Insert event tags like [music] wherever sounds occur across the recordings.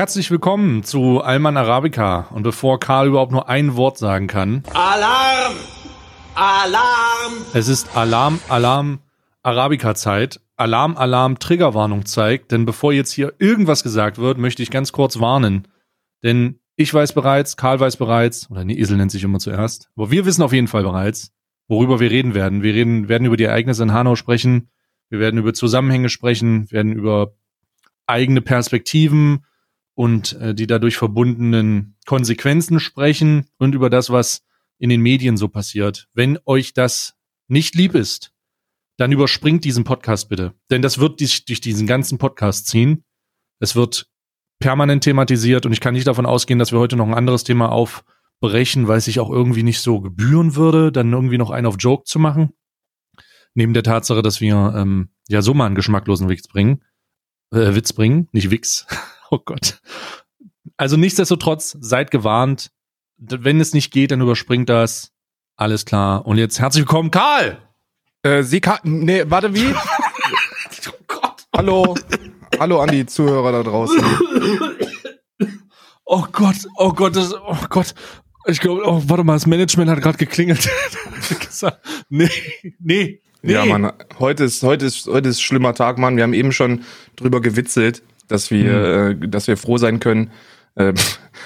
Herzlich willkommen zu Alman Arabica. Und bevor Karl überhaupt nur ein Wort sagen kann. Alarm! Alarm! Es ist Alarm, Alarm, Arabica-Zeit. Alarm, Alarm, Triggerwarnung zeigt. Denn bevor jetzt hier irgendwas gesagt wird, möchte ich ganz kurz warnen. Denn ich weiß bereits, Karl weiß bereits, oder nee, Esel nennt sich immer zuerst. Aber wir wissen auf jeden Fall bereits, worüber wir reden werden. Wir reden, werden über die Ereignisse in Hanau sprechen. Wir werden über Zusammenhänge sprechen, werden über eigene Perspektiven und äh, die dadurch verbundenen Konsequenzen sprechen und über das, was in den Medien so passiert. Wenn euch das nicht lieb ist, dann überspringt diesen Podcast bitte. Denn das wird dich durch diesen ganzen Podcast ziehen. Es wird permanent thematisiert und ich kann nicht davon ausgehen, dass wir heute noch ein anderes Thema aufbrechen, weil es sich auch irgendwie nicht so gebühren würde, dann irgendwie noch einen auf Joke zu machen. Neben der Tatsache, dass wir ähm, ja so mal einen geschmacklosen Witz bringen, äh, Witz bringen, nicht Wix. [laughs] oh Gott. Also nichtsdestotrotz, seid gewarnt. Wenn es nicht geht, dann überspringt das. Alles klar. Und jetzt herzlich willkommen, Karl! Äh, Sie kann, nee, warte, wie? [laughs] oh Gott. Hallo. Hallo an die Zuhörer da draußen. Oh Gott, oh Gott, das, oh Gott. Ich glaube, oh, warte mal, das Management hat gerade geklingelt. [laughs] nee, nee, nee. Ja, Mann, heute ist, heute ist, heute ist schlimmer Tag, Mann. Wir haben eben schon drüber gewitzelt, dass wir, mhm. äh, dass wir froh sein können, äh,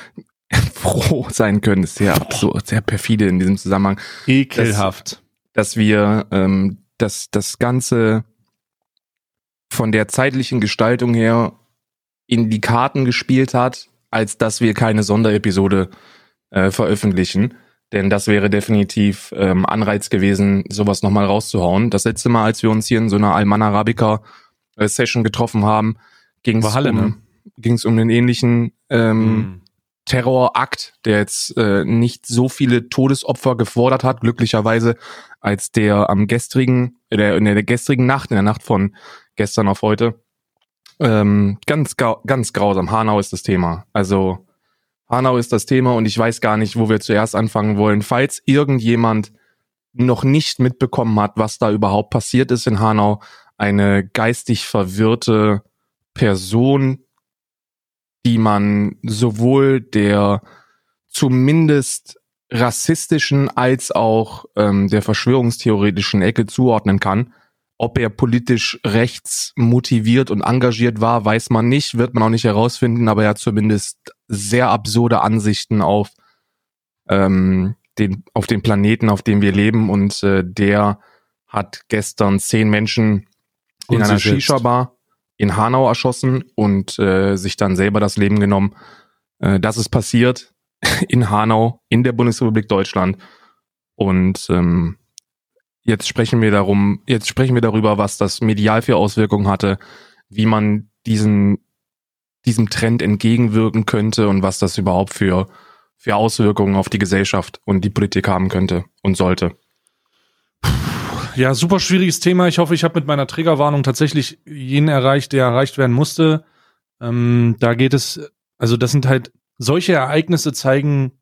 [laughs] froh sein können, ist sehr absurd, sehr perfide in diesem Zusammenhang. Ekelhaft. Dass, dass wir ähm, dass das Ganze von der zeitlichen Gestaltung her in die Karten gespielt hat, als dass wir keine Sonderepisode äh, veröffentlichen. Denn das wäre definitiv ähm, Anreiz gewesen, sowas nochmal rauszuhauen. Das letzte Mal, als wir uns hier in so einer Alman Arabica äh, Session getroffen haben, ging es um, ne? um den ähnlichen ähm, mm. Terrorakt, der jetzt äh, nicht so viele Todesopfer gefordert hat, glücklicherweise, als der am gestrigen, der, in der gestrigen Nacht, in der Nacht von gestern auf heute. Ähm, ganz, ganz grausam. Hanau ist das Thema. Also Hanau ist das Thema und ich weiß gar nicht, wo wir zuerst anfangen wollen. Falls irgendjemand noch nicht mitbekommen hat, was da überhaupt passiert ist in Hanau, eine geistig verwirrte Person, die man sowohl der zumindest rassistischen als auch ähm, der verschwörungstheoretischen Ecke zuordnen kann. Ob er politisch rechts motiviert und engagiert war, weiß man nicht, wird man auch nicht herausfinden, aber er hat zumindest sehr absurde Ansichten auf ähm, den, auf den Planeten, auf dem wir leben und äh, der hat gestern zehn Menschen in einer Shisha-Bar in Hanau erschossen und äh, sich dann selber das Leben genommen. Äh, das ist passiert [laughs] in Hanau, in der Bundesrepublik Deutschland. Und ähm, jetzt sprechen wir darum, jetzt sprechen wir darüber, was das medial für Auswirkungen hatte, wie man diesen diesem Trend entgegenwirken könnte und was das überhaupt für für Auswirkungen auf die Gesellschaft und die Politik haben könnte und sollte. Ja, super schwieriges Thema. Ich hoffe, ich habe mit meiner Triggerwarnung tatsächlich jenen erreicht, der erreicht werden musste. Ähm, da geht es, also das sind halt solche Ereignisse zeigen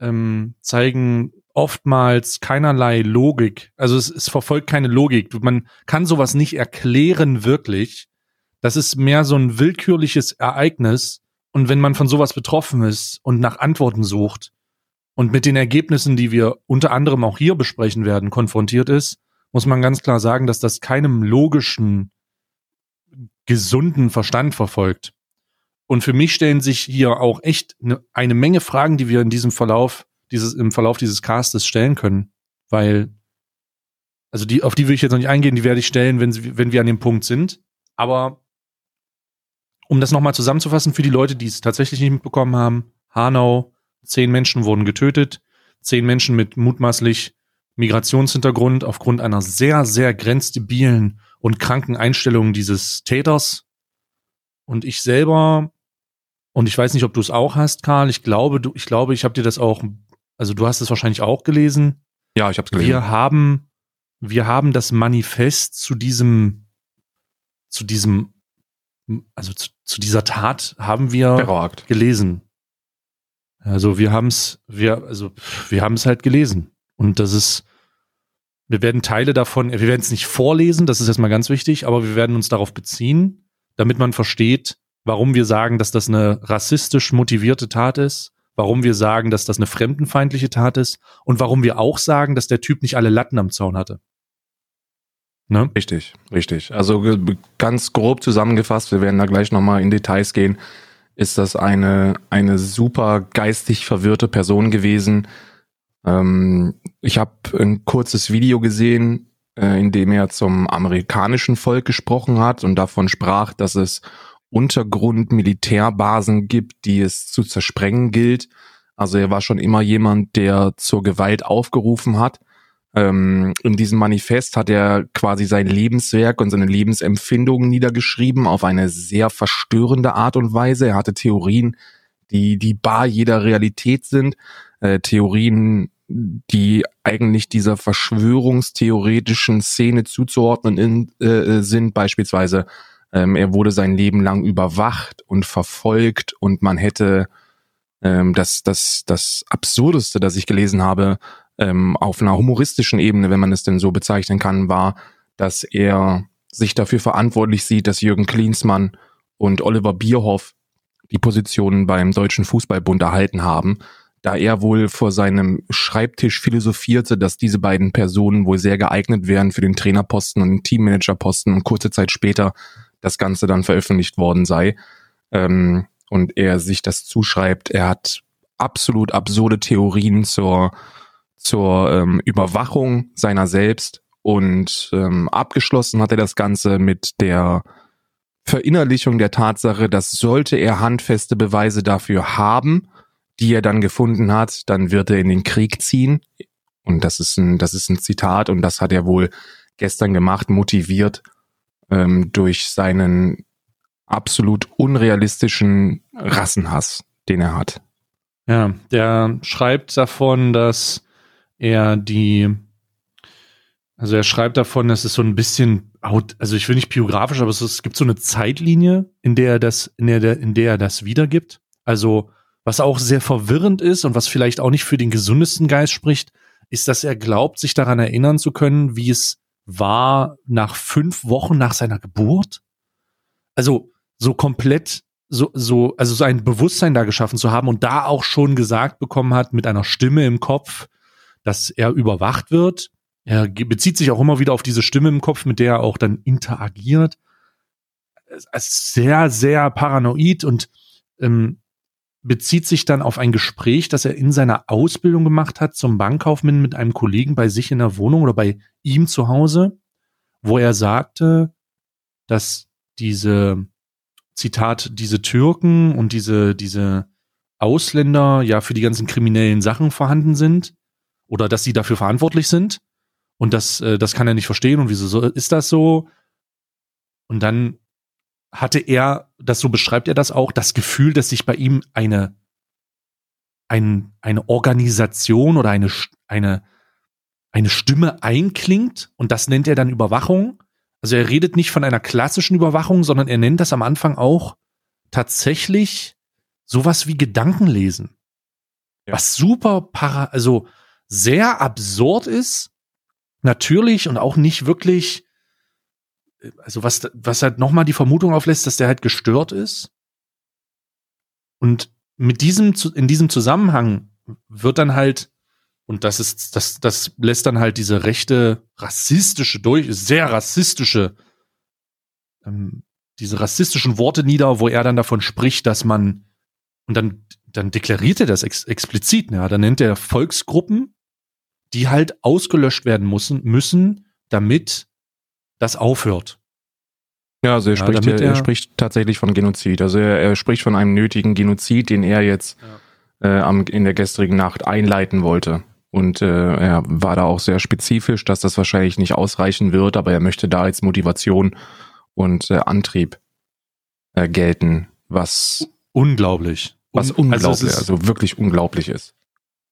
ähm, zeigen oftmals keinerlei Logik. Also es, es verfolgt keine Logik. Man kann sowas nicht erklären wirklich. Das ist mehr so ein willkürliches Ereignis. Und wenn man von sowas betroffen ist und nach Antworten sucht und mit den Ergebnissen, die wir unter anderem auch hier besprechen werden, konfrontiert ist, muss man ganz klar sagen, dass das keinem logischen, gesunden Verstand verfolgt. Und für mich stellen sich hier auch echt eine, eine Menge Fragen, die wir in diesem Verlauf, dieses, im Verlauf dieses Castes stellen können. Weil, also die, auf die will ich jetzt noch nicht eingehen, die werde ich stellen, wenn, wenn wir an dem Punkt sind. Aber um das nochmal zusammenzufassen für die Leute, die es tatsächlich nicht mitbekommen haben, Hanau, zehn Menschen wurden getötet, zehn Menschen mit mutmaßlich Migrationshintergrund aufgrund einer sehr, sehr grenzdebilen und kranken Einstellung dieses Täters. Und ich selber, und ich weiß nicht, ob du es auch hast, Karl, ich glaube, du, ich glaube, ich habe dir das auch, also du hast es wahrscheinlich auch gelesen. Ja, ich habe es gelesen. Wir haben, wir haben das Manifest zu diesem, zu diesem, also zu, zu dieser Tat haben wir Terrorakt. gelesen. Also wir haben es, wir, also wir haben es halt gelesen. Und das ist, wir werden Teile davon, wir werden es nicht vorlesen, das ist erstmal ganz wichtig, aber wir werden uns darauf beziehen, damit man versteht, warum wir sagen, dass das eine rassistisch motivierte Tat ist, warum wir sagen, dass das eine fremdenfeindliche Tat ist und warum wir auch sagen, dass der Typ nicht alle Latten am Zaun hatte. Ne? Richtig, richtig. Also ganz grob zusammengefasst, wir werden da gleich nochmal in Details gehen, ist das eine, eine super geistig verwirrte Person gewesen. Ähm, ich habe ein kurzes Video gesehen, äh, in dem er zum amerikanischen Volk gesprochen hat und davon sprach, dass es Untergrund-Militärbasen gibt, die es zu zersprengen gilt. Also er war schon immer jemand, der zur Gewalt aufgerufen hat. Ähm, in diesem Manifest hat er quasi sein Lebenswerk und seine Lebensempfindungen niedergeschrieben auf eine sehr verstörende Art und Weise. Er hatte Theorien, die die bar jeder Realität sind. Äh, Theorien, die eigentlich dieser verschwörungstheoretischen Szene zuzuordnen in, äh, sind, beispielsweise ähm, er wurde sein Leben lang überwacht und verfolgt und man hätte ähm, das, das, das Absurdeste, das ich gelesen habe, ähm, auf einer humoristischen Ebene, wenn man es denn so bezeichnen kann, war, dass er sich dafür verantwortlich sieht, dass Jürgen Klinsmann und Oliver Bierhoff die Positionen beim Deutschen Fußballbund erhalten haben, da er wohl vor seinem Schreibtisch philosophierte, dass diese beiden Personen wohl sehr geeignet wären für den Trainerposten und den Teammanagerposten und kurze Zeit später das Ganze dann veröffentlicht worden sei. Ähm, und er sich das zuschreibt, er hat absolut absurde Theorien zur, zur ähm, Überwachung seiner selbst und ähm, abgeschlossen hat er das Ganze mit der Verinnerlichung der Tatsache, dass sollte er handfeste Beweise dafür haben, die er dann gefunden hat, dann wird er in den Krieg ziehen. Und das ist ein, das ist ein Zitat und das hat er wohl gestern gemacht, motiviert ähm, durch seinen absolut unrealistischen Rassenhass, den er hat. Ja, der schreibt davon, dass er die, also er schreibt davon, dass es so ein bisschen, also ich will nicht biografisch, aber es, ist, es gibt so eine Zeitlinie, in der er das, in der, in der er das wiedergibt. Also was auch sehr verwirrend ist und was vielleicht auch nicht für den gesundesten Geist spricht, ist, dass er glaubt, sich daran erinnern zu können, wie es war nach fünf Wochen nach seiner Geburt. Also so komplett, so, so, also so ein Bewusstsein da geschaffen zu haben und da auch schon gesagt bekommen hat mit einer Stimme im Kopf, dass er überwacht wird. Er bezieht sich auch immer wieder auf diese Stimme im Kopf, mit der er auch dann interagiert. Sehr, sehr paranoid und ähm, bezieht sich dann auf ein Gespräch, das er in seiner Ausbildung gemacht hat zum Bankkaufmann mit einem Kollegen bei sich in der Wohnung oder bei ihm zu Hause, wo er sagte, dass diese, Zitat, diese Türken und diese, diese Ausländer ja für die ganzen kriminellen Sachen vorhanden sind oder dass sie dafür verantwortlich sind und das, äh, das kann er nicht verstehen und wieso ist das so? Und dann hatte er, das so beschreibt er das auch, das Gefühl, dass sich bei ihm eine, ein, eine Organisation oder eine, eine, eine Stimme einklingt und das nennt er dann Überwachung. Also er redet nicht von einer klassischen Überwachung, sondern er nennt das am Anfang auch tatsächlich sowas wie Gedankenlesen. Ja. Was super para, also sehr absurd ist, natürlich und auch nicht wirklich also was, was halt nochmal die Vermutung auflässt, dass der halt gestört ist. Und mit diesem, in diesem Zusammenhang wird dann halt, und das ist, das, das lässt dann halt diese rechte, rassistische, durch, sehr rassistische, ähm, diese rassistischen Worte nieder, wo er dann davon spricht, dass man, und dann, dann deklariert er das ex explizit, ja, dann nennt er Volksgruppen, die halt ausgelöscht werden müssen, müssen, damit das aufhört. Ja, also er, ja, spricht, er, er, spricht tatsächlich von Genozid. Also er, er, spricht von einem nötigen Genozid, den er jetzt ja. äh, am, in der gestrigen Nacht einleiten wollte. Und äh, er war da auch sehr spezifisch, dass das wahrscheinlich nicht ausreichen wird, aber er möchte da als Motivation und äh, Antrieb äh, gelten, was unglaublich, was Un unglaublich, also, ist, also wirklich unglaublich ist.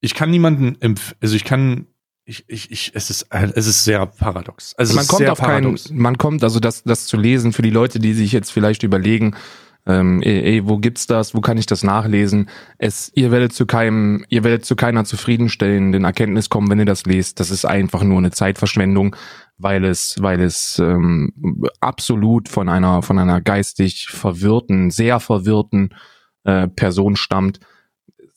Ich kann niemanden, also ich kann ich, ich, ich, es ist, es ist sehr paradox. Also man kommt auf paradox. keinen, man kommt, also das, das zu lesen für die Leute, die sich jetzt vielleicht überlegen, ähm, ey, ey, wo gibt's das, wo kann ich das nachlesen? Es, ihr werdet zu keinem, ihr werdet zu keiner zufriedenstellenden Erkenntnis kommen, wenn ihr das lest. Das ist einfach nur eine Zeitverschwendung. weil es, weil es ähm, absolut von einer, von einer geistig verwirrten, sehr verwirrten äh, Person stammt.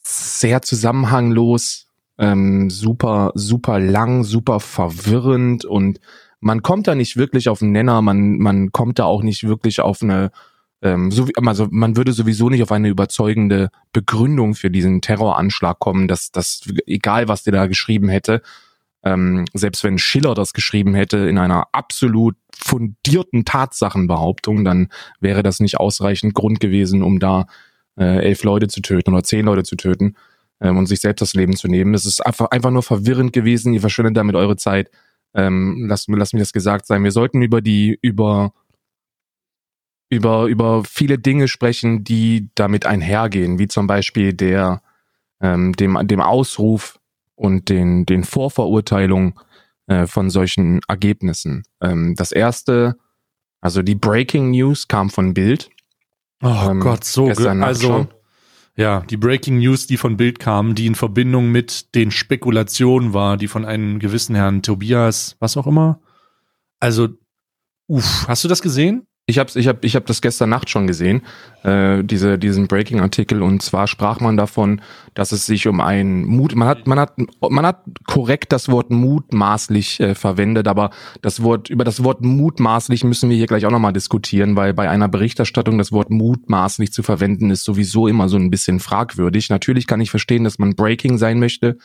Sehr zusammenhanglos, ähm, super, super lang, super verwirrend und man kommt da nicht wirklich auf einen Nenner, man, man kommt da auch nicht wirklich auf eine, ähm, so wie, also man würde sowieso nicht auf eine überzeugende Begründung für diesen Terroranschlag kommen, dass dass egal was der da geschrieben hätte, ähm, selbst wenn Schiller das geschrieben hätte in einer absolut fundierten Tatsachenbehauptung, dann wäre das nicht ausreichend Grund gewesen, um da äh, elf Leute zu töten oder zehn Leute zu töten ähm, und sich selbst das Leben zu nehmen. Es ist einfach, einfach nur verwirrend gewesen. Ihr verschwendet damit eure Zeit. Ähm, lasst, lasst mir das gesagt sein. Wir sollten über die, über über, über viele Dinge sprechen, die damit einhergehen, wie zum Beispiel der, ähm, dem, dem Ausruf und den, den Vorverurteilungen äh, von solchen Ergebnissen. Ähm, das erste, also die Breaking News kam von Bild. Oh ähm, Gott, so gut. Also, ja, die Breaking News, die von Bild kam, die in Verbindung mit den Spekulationen war, die von einem gewissen Herrn Tobias, was auch immer. Also, uff, hast du das gesehen? Ich habe ich hab, ich hab das gestern Nacht schon gesehen, äh, diese, diesen Breaking-Artikel. Und zwar sprach man davon, dass es sich um ein Mut, man hat, man hat, man hat korrekt das Wort mutmaßlich äh, verwendet, aber das Wort, über das Wort mutmaßlich müssen wir hier gleich auch nochmal diskutieren, weil bei einer Berichterstattung das Wort mutmaßlich zu verwenden ist sowieso immer so ein bisschen fragwürdig. Natürlich kann ich verstehen, dass man Breaking sein möchte.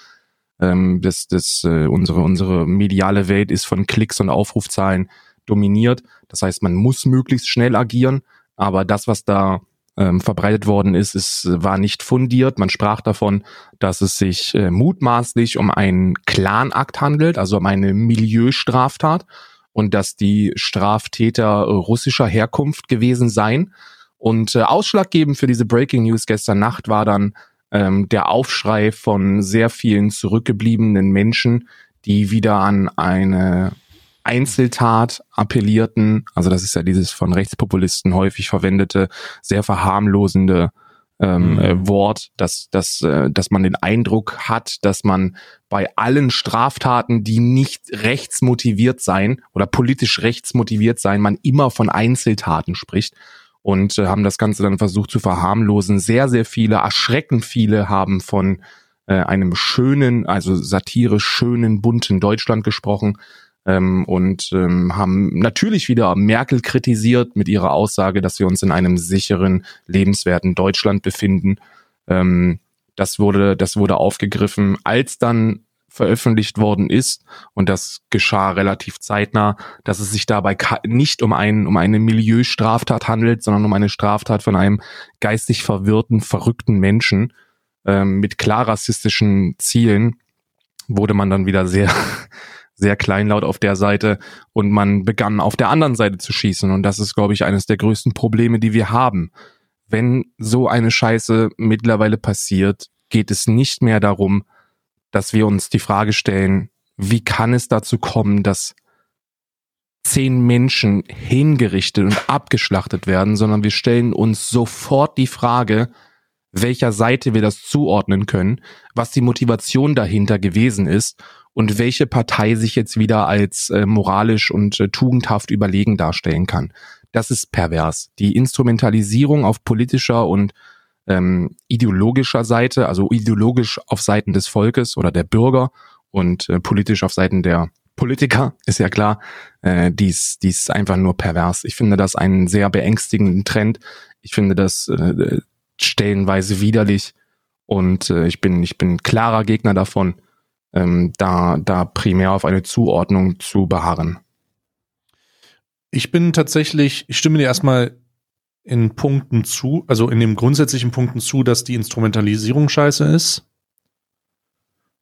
Ähm, das, das, äh, unsere, unsere mediale Welt ist von Klicks und Aufrufzahlen dominiert. Das heißt, man muss möglichst schnell agieren, aber das, was da ähm, verbreitet worden ist, ist, war nicht fundiert. Man sprach davon, dass es sich äh, mutmaßlich um einen Clanakt handelt, also um eine Milieustraftat und dass die Straftäter russischer Herkunft gewesen seien. Und äh, ausschlaggebend für diese Breaking News gestern Nacht war dann ähm, der Aufschrei von sehr vielen zurückgebliebenen Menschen, die wieder an eine Einzeltat appellierten, also das ist ja dieses von Rechtspopulisten häufig verwendete, sehr verharmlosende ähm, mhm. äh, Wort, dass, dass, äh, dass man den Eindruck hat, dass man bei allen Straftaten, die nicht rechtsmotiviert sein oder politisch rechtsmotiviert sein, man immer von Einzeltaten spricht und äh, haben das Ganze dann versucht zu verharmlosen. Sehr, sehr viele, erschreckend viele haben von äh, einem schönen, also satirisch schönen, bunten Deutschland gesprochen ähm, und ähm, haben natürlich wieder Merkel kritisiert mit ihrer Aussage, dass wir uns in einem sicheren, lebenswerten Deutschland befinden. Ähm, das wurde, das wurde aufgegriffen, als dann veröffentlicht worden ist und das geschah relativ zeitnah, dass es sich dabei nicht um einen um eine Milieustraftat handelt, sondern um eine Straftat von einem geistig verwirrten, verrückten Menschen ähm, mit klar rassistischen Zielen, wurde man dann wieder sehr [laughs] sehr kleinlaut auf der Seite und man begann auf der anderen Seite zu schießen. Und das ist, glaube ich, eines der größten Probleme, die wir haben. Wenn so eine Scheiße mittlerweile passiert, geht es nicht mehr darum, dass wir uns die Frage stellen, wie kann es dazu kommen, dass zehn Menschen hingerichtet und abgeschlachtet werden, sondern wir stellen uns sofort die Frage, welcher Seite wir das zuordnen können, was die Motivation dahinter gewesen ist und welche Partei sich jetzt wieder als äh, moralisch und äh, tugendhaft überlegen darstellen kann. Das ist pervers. Die Instrumentalisierung auf politischer und ähm, ideologischer Seite, also ideologisch auf Seiten des Volkes oder der Bürger und äh, politisch auf Seiten der Politiker, ist ja klar, äh, dies, dies einfach nur pervers. Ich finde das einen sehr beängstigenden Trend. Ich finde das äh, stellenweise widerlich und äh, ich bin, ich bin klarer Gegner davon, ähm, da, da primär auf eine Zuordnung zu beharren. Ich bin tatsächlich, ich stimme dir erstmal in Punkten zu, also in den grundsätzlichen Punkten zu, dass die Instrumentalisierung scheiße ist.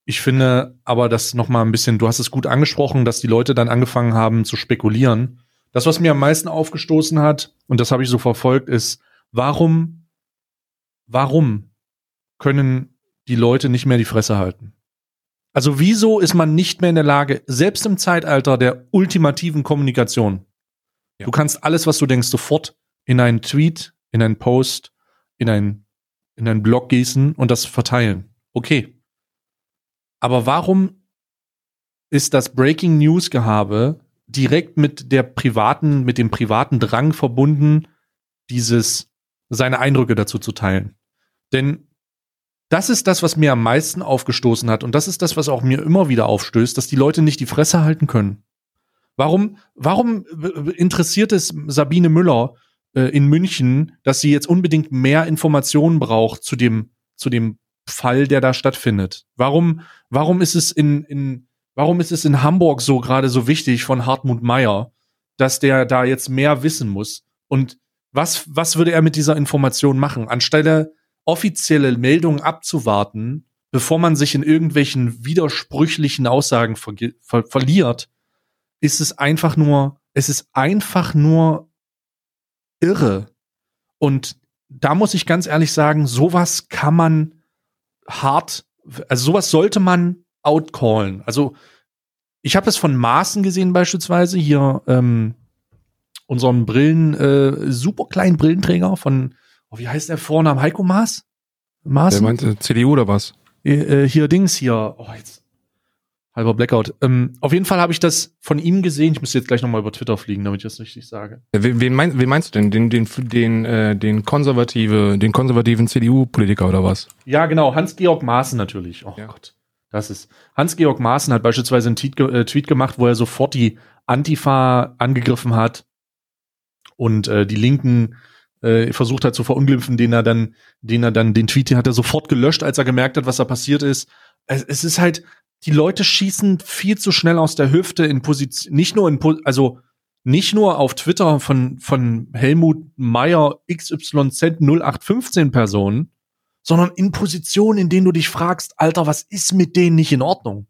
Ich finde aber das noch mal ein bisschen, du hast es gut angesprochen, dass die Leute dann angefangen haben zu spekulieren. Das, was mir am meisten aufgestoßen hat, und das habe ich so verfolgt, ist, warum, warum können die Leute nicht mehr die Fresse halten? Also wieso ist man nicht mehr in der Lage, selbst im Zeitalter der ultimativen Kommunikation, ja. du kannst alles, was du denkst, sofort in einen Tweet, in einen Post, in einen, in einen Blog gießen und das verteilen. Okay. Aber warum ist das Breaking News Gehabe direkt mit der privaten, mit dem privaten Drang verbunden, dieses, seine Eindrücke dazu zu teilen. Denn das ist das, was mir am meisten aufgestoßen hat und das ist das, was auch mir immer wieder aufstößt, dass die Leute nicht die Fresse halten können. Warum, warum interessiert es Sabine Müller äh, in München, dass sie jetzt unbedingt mehr Informationen braucht zu dem, zu dem Fall, der da stattfindet? Warum, warum ist es in, in, warum ist es in Hamburg so gerade so wichtig von Hartmut Meyer, dass der da jetzt mehr wissen muss? Und was, was würde er mit dieser Information machen? Anstelle offizielle Meldungen abzuwarten, bevor man sich in irgendwelchen widersprüchlichen Aussagen ver ver verliert, ist es einfach nur, es ist einfach nur irre. Und da muss ich ganz ehrlich sagen, sowas kann man hart, also sowas sollte man outcallen. Also ich habe es von Maßen gesehen beispielsweise hier ähm, unseren Brillen äh, super kleinen Brillenträger von oh, wie heißt der Vorname Heiko Maas? Maas? Der meinte CDU oder was? Äh, hier Dings hier. Oh, jetzt halber Blackout. Ähm, auf jeden Fall habe ich das von ihm gesehen. Ich muss jetzt gleich nochmal über Twitter fliegen, damit ich das richtig sage. Wen, wen, mein, wen meinst du denn? Den, den, den, äh, den konservative, den konservativen CDU-Politiker oder was? Ja, genau. Hans-Georg Maaßen natürlich. Oh ja. Gott. Das ist. Hans-Georg Maaßen hat beispielsweise einen Tweet, äh, Tweet gemacht, wo er sofort die Antifa angegriffen hat und äh, die Linken äh, versucht hat zu verunglimpfen, den er dann, den er dann, den Tweet, den hat er sofort gelöscht, als er gemerkt hat, was da passiert ist. Es, es ist halt, die Leute schießen viel zu schnell aus der Hüfte in Position, nicht nur in, also nicht nur auf Twitter von, von Helmut Meyer XYZ 0815 Personen, sondern in Positionen, in denen du dich fragst, Alter, was ist mit denen nicht in Ordnung?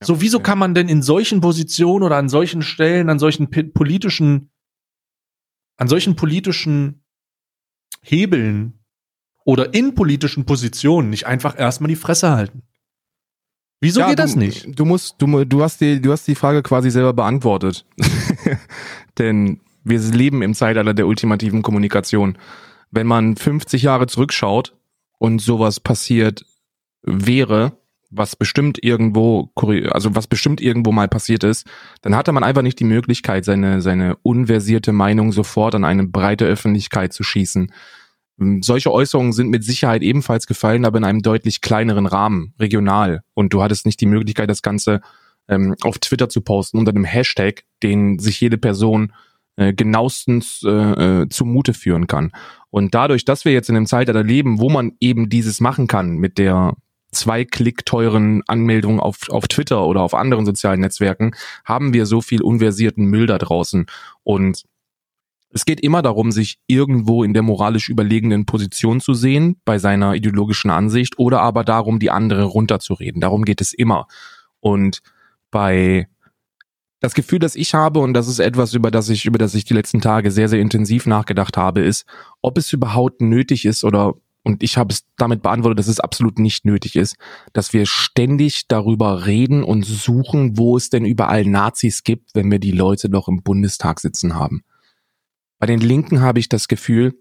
Ja, so, wieso ja. kann man denn in solchen Positionen oder an solchen Stellen, an solchen politischen, an solchen politischen Hebeln oder in politischen Positionen nicht einfach erstmal die Fresse halten? Wieso ja, geht das du, nicht? Du musst, du, du hast die, du hast die Frage quasi selber beantwortet. [laughs] Denn wir leben im Zeitalter der ultimativen Kommunikation. Wenn man 50 Jahre zurückschaut und sowas passiert wäre, was bestimmt irgendwo, also was bestimmt irgendwo mal passiert ist, dann hatte man einfach nicht die Möglichkeit, seine, seine unversierte Meinung sofort an eine breite Öffentlichkeit zu schießen. Ähm, solche Äußerungen sind mit Sicherheit ebenfalls gefallen, aber in einem deutlich kleineren Rahmen, regional. Und du hattest nicht die Möglichkeit, das Ganze ähm, auf Twitter zu posten unter einem Hashtag, den sich jede Person äh, genauestens äh, äh, zumute führen kann. Und dadurch, dass wir jetzt in einem Zeitalter leben, wo man eben dieses machen kann mit der zwei Klick teuren Anmeldung auf, auf Twitter oder auf anderen sozialen Netzwerken, haben wir so viel unversierten Müll da draußen. Und es geht immer darum, sich irgendwo in der moralisch überlegenen Position zu sehen bei seiner ideologischen Ansicht oder aber darum, die andere runterzureden. Darum geht es immer. Und bei das Gefühl, das ich habe, und das ist etwas, über das ich, über das ich die letzten Tage sehr, sehr intensiv nachgedacht habe, ist, ob es überhaupt nötig ist oder und ich habe es damit beantwortet, dass es absolut nicht nötig ist, dass wir ständig darüber reden und suchen, wo es denn überall Nazis gibt, wenn wir die Leute doch im Bundestag sitzen haben. Bei den Linken habe ich das Gefühl,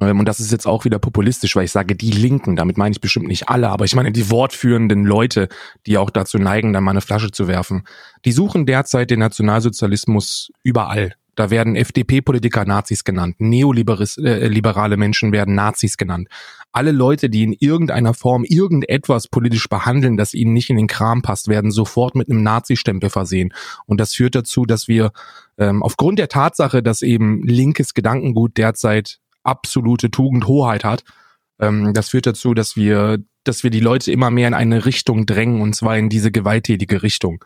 ähm, und das ist jetzt auch wieder populistisch, weil ich sage die Linken, damit meine ich bestimmt nicht alle, aber ich meine die wortführenden Leute, die auch dazu neigen, dann mal eine Flasche zu werfen. Die suchen derzeit den Nationalsozialismus überall. Da werden FDP-Politiker Nazis genannt, neoliberale äh, Menschen werden Nazis genannt. Alle Leute, die in irgendeiner Form irgendetwas politisch behandeln, das ihnen nicht in den Kram passt, werden sofort mit einem Nazi-Stempel versehen. Und das führt dazu, dass wir ähm, aufgrund der Tatsache, dass eben linkes Gedankengut derzeit absolute Tugendhoheit hat, ähm, das führt dazu, dass wir, dass wir die Leute immer mehr in eine Richtung drängen, und zwar in diese gewalttätige Richtung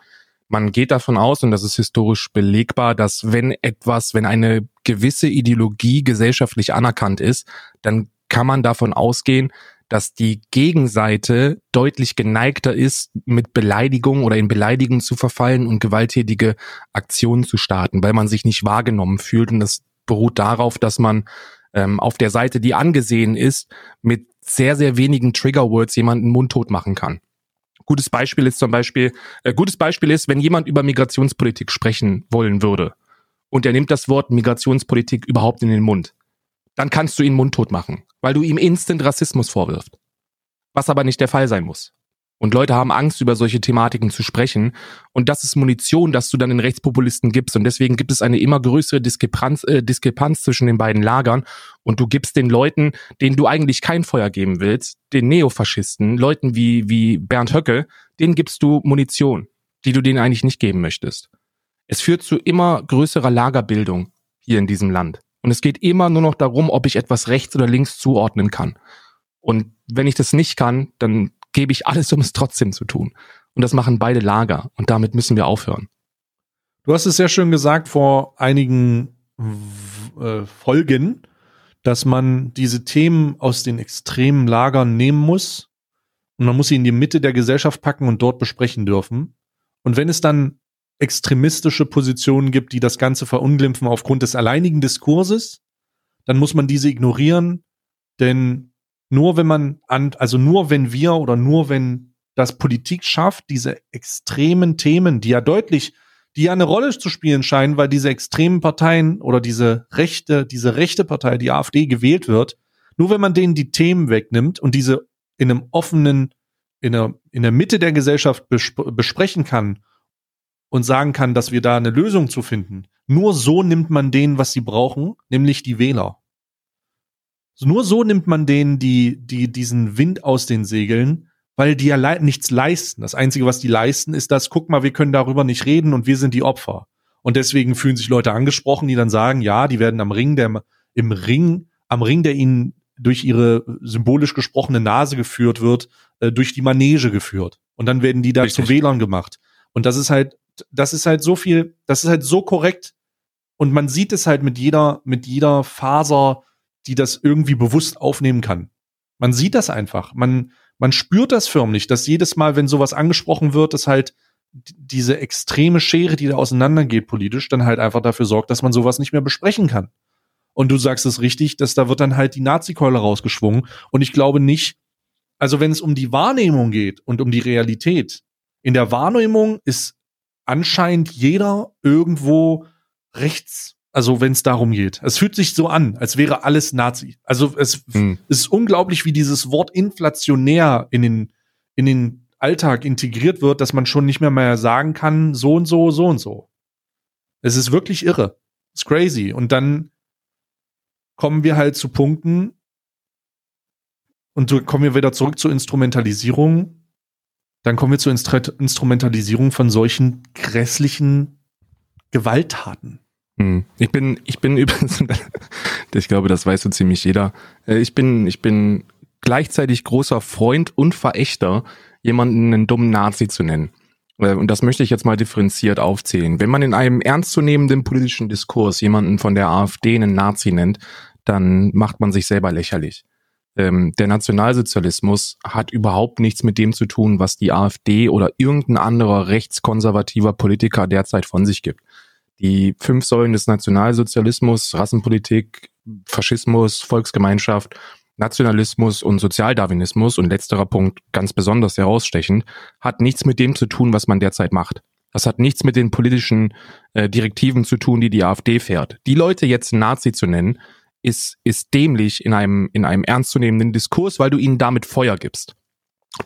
man geht davon aus, und das ist historisch belegbar, dass wenn etwas, wenn eine gewisse Ideologie gesellschaftlich anerkannt ist, dann kann man davon ausgehen, dass die Gegenseite deutlich geneigter ist, mit Beleidigung oder in Beleidigung zu verfallen und gewalttätige Aktionen zu starten, weil man sich nicht wahrgenommen fühlt. Und das beruht darauf, dass man ähm, auf der Seite, die angesehen ist, mit sehr, sehr wenigen Triggerwords jemanden mundtot machen kann. Gutes Beispiel ist zum Beispiel, äh, gutes Beispiel ist, wenn jemand über Migrationspolitik sprechen wollen würde und er nimmt das Wort Migrationspolitik überhaupt in den Mund, dann kannst du ihn mundtot machen, weil du ihm instant Rassismus vorwirft. Was aber nicht der Fall sein muss. Und Leute haben Angst, über solche Thematiken zu sprechen. Und das ist Munition, das du dann den Rechtspopulisten gibst. Und deswegen gibt es eine immer größere Diskrepanz, äh, Diskrepanz zwischen den beiden Lagern. Und du gibst den Leuten, denen du eigentlich kein Feuer geben willst, den Neofaschisten, Leuten wie, wie Bernd Höcke, denen gibst du Munition, die du denen eigentlich nicht geben möchtest. Es führt zu immer größerer Lagerbildung hier in diesem Land. Und es geht immer nur noch darum, ob ich etwas rechts oder links zuordnen kann. Und wenn ich das nicht kann, dann gebe ich alles, um es trotzdem zu tun. Und das machen beide Lager. Und damit müssen wir aufhören. Du hast es sehr schön gesagt vor einigen äh, Folgen, dass man diese Themen aus den extremen Lagern nehmen muss und man muss sie in die Mitte der Gesellschaft packen und dort besprechen dürfen. Und wenn es dann extremistische Positionen gibt, die das Ganze verunglimpfen aufgrund des alleinigen Diskurses, dann muss man diese ignorieren, denn nur wenn man an, also nur wenn wir oder nur wenn das Politik schafft, diese extremen Themen, die ja deutlich, die ja eine Rolle zu spielen scheinen, weil diese extremen Parteien oder diese rechte, diese rechte Partei, die AfD gewählt wird, nur wenn man denen die Themen wegnimmt und diese in einem offenen, in der, in der Mitte der Gesellschaft besp besprechen kann und sagen kann, dass wir da eine Lösung zu finden, nur so nimmt man denen, was sie brauchen, nämlich die Wähler. Nur so nimmt man denen die, die, diesen Wind aus den Segeln, weil die ja le nichts leisten. Das Einzige, was die leisten, ist das, guck mal, wir können darüber nicht reden und wir sind die Opfer. Und deswegen fühlen sich Leute angesprochen, die dann sagen, ja, die werden am Ring, der, im Ring, am Ring, der ihnen durch ihre symbolisch gesprochene Nase geführt wird, äh, durch die Manege geführt. Und dann werden die da Richtig. zu Wählern gemacht. Und das ist halt, das ist halt so viel, das ist halt so korrekt. Und man sieht es halt mit jeder, mit jeder Faser die das irgendwie bewusst aufnehmen kann. Man sieht das einfach. Man, man spürt das förmlich, dass jedes Mal, wenn sowas angesprochen wird, dass halt diese extreme Schere, die da auseinandergeht politisch, dann halt einfach dafür sorgt, dass man sowas nicht mehr besprechen kann. Und du sagst es richtig, dass da wird dann halt die Nazi-Keule rausgeschwungen. Und ich glaube nicht, also wenn es um die Wahrnehmung geht und um die Realität, in der Wahrnehmung ist anscheinend jeder irgendwo rechts also wenn es darum geht. Es fühlt sich so an, als wäre alles Nazi. Also es hm. ist unglaublich, wie dieses Wort inflationär in den, in den Alltag integriert wird, dass man schon nicht mehr mehr sagen kann, so und so, so und so. Es ist wirklich irre. It's crazy. Und dann kommen wir halt zu Punkten und so kommen wir wieder zurück zur Instrumentalisierung. Dann kommen wir zur Instrumentalisierung von solchen grässlichen Gewalttaten. Hm. Ich bin, ich bin [laughs] übrigens, ich glaube, das weiß so ziemlich jeder. Äh, ich bin, ich bin gleichzeitig großer Freund und Verächter, jemanden einen dummen Nazi zu nennen. Äh, und das möchte ich jetzt mal differenziert aufzählen. Wenn man in einem ernstzunehmenden politischen Diskurs jemanden von der AfD einen Nazi nennt, dann macht man sich selber lächerlich. Ähm, der Nationalsozialismus hat überhaupt nichts mit dem zu tun, was die AfD oder irgendein anderer rechtskonservativer Politiker derzeit von sich gibt die fünf Säulen des Nationalsozialismus, Rassenpolitik, Faschismus, Volksgemeinschaft, Nationalismus und Sozialdarwinismus und letzterer Punkt ganz besonders herausstechend, hat nichts mit dem zu tun, was man derzeit macht. Das hat nichts mit den politischen äh, Direktiven zu tun, die die AfD fährt. Die Leute jetzt Nazi zu nennen, ist, ist dämlich in einem, in einem ernstzunehmenden Diskurs, weil du ihnen damit Feuer gibst.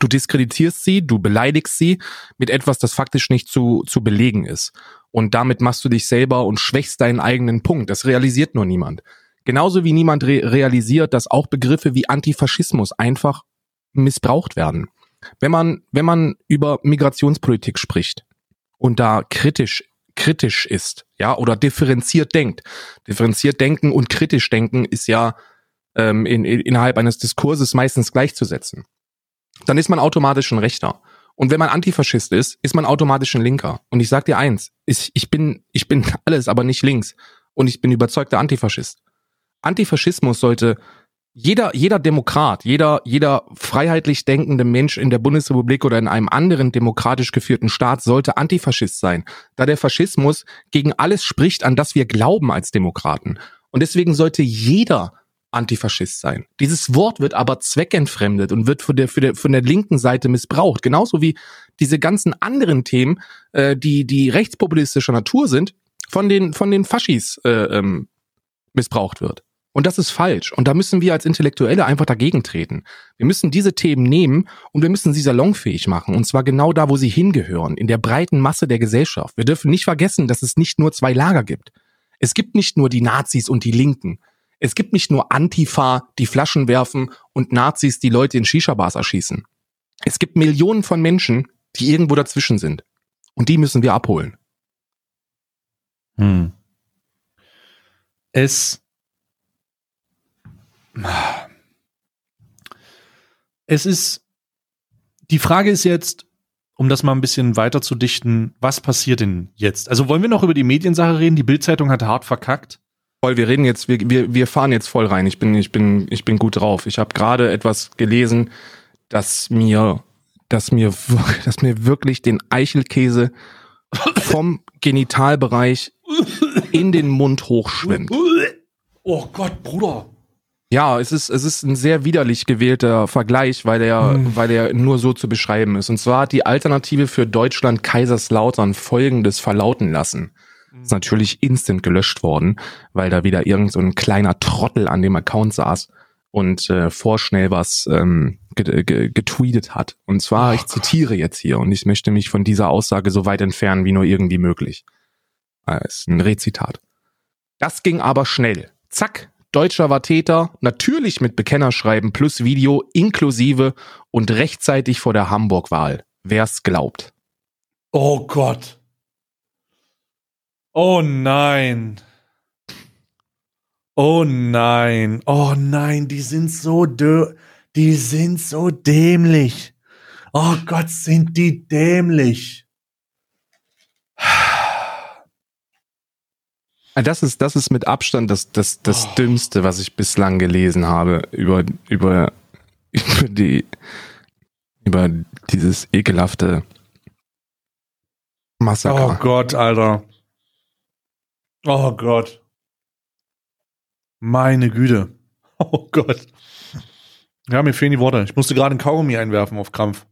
Du diskreditierst sie, du beleidigst sie mit etwas, das faktisch nicht zu, zu belegen ist. Und damit machst du dich selber und schwächst deinen eigenen Punkt. Das realisiert nur niemand. Genauso wie niemand re realisiert, dass auch Begriffe wie Antifaschismus einfach missbraucht werden. Wenn man, wenn man über Migrationspolitik spricht und da kritisch kritisch ist, ja, oder differenziert denkt. Differenziert denken und kritisch denken ist ja ähm, in, in, innerhalb eines Diskurses meistens gleichzusetzen dann ist man automatisch ein Rechter. Und wenn man Antifaschist ist, ist man automatisch ein Linker. Und ich sag dir eins, ich, ich bin, ich bin [laughs] alles, aber nicht links. Und ich bin überzeugter Antifaschist. Antifaschismus sollte jeder, jeder Demokrat, jeder, jeder freiheitlich denkende Mensch in der Bundesrepublik oder in einem anderen demokratisch geführten Staat sollte Antifaschist sein, da der Faschismus gegen alles spricht, an das wir glauben als Demokraten. Und deswegen sollte jeder Antifaschist sein. Dieses Wort wird aber zweckentfremdet und wird von der, für der, von der linken Seite missbraucht. Genauso wie diese ganzen anderen Themen, äh, die, die rechtspopulistischer Natur sind, von den, von den Faschis äh, ähm, missbraucht wird. Und das ist falsch. Und da müssen wir als Intellektuelle einfach dagegen treten. Wir müssen diese Themen nehmen und wir müssen sie salonfähig machen. Und zwar genau da, wo sie hingehören, in der breiten Masse der Gesellschaft. Wir dürfen nicht vergessen, dass es nicht nur zwei Lager gibt. Es gibt nicht nur die Nazis und die Linken. Es gibt nicht nur Antifa, die Flaschen werfen und Nazis, die Leute in Shisha-Bars erschießen. Es gibt Millionen von Menschen, die irgendwo dazwischen sind. Und die müssen wir abholen. Hm. Es es ist, die Frage ist jetzt, um das mal ein bisschen weiter zu dichten, was passiert denn jetzt? Also wollen wir noch über die Mediensache reden? Die Bildzeitung hat hart verkackt. Voll, wir reden jetzt, wir, wir, wir fahren jetzt voll rein. Ich bin, ich bin, ich bin gut drauf. Ich habe gerade etwas gelesen, das mir, das mir, [laughs] das mir wirklich den Eichelkäse vom Genitalbereich in den Mund hochschwimmt. Oh Gott, Bruder. Ja, es ist, es ist ein sehr widerlich gewählter Vergleich, weil er, hm. weil er nur so zu beschreiben ist. Und zwar hat die Alternative für Deutschland Kaiserslautern Folgendes verlauten lassen. Ist natürlich instant gelöscht worden, weil da wieder irgend so ein kleiner Trottel an dem Account saß und äh, vorschnell was ähm, getweetet hat. Und zwar, oh ich zitiere jetzt hier und ich möchte mich von dieser Aussage so weit entfernen wie nur irgendwie möglich. Das äh, ist ein Rezitat. Das ging aber schnell. Zack, Deutscher war Täter, natürlich mit Bekennerschreiben plus Video inklusive und rechtzeitig vor der Hamburg-Wahl. Wer's glaubt. Oh Gott. Oh nein. Oh nein. Oh nein, die sind so dö die sind so dämlich. Oh Gott, sind die dämlich. Ah, das ist, das ist mit Abstand das, das, das oh. Dümmste, was ich bislang gelesen habe über, über, [laughs] über die, über dieses ekelhafte Massaker. Oh Gott, Alter. Oh Gott. Meine Güte. [laughs] Oh Gott. Ja, mir fehlen die Worte. Ich musste gerade ein Kaugummi einwerfen auf Krampf.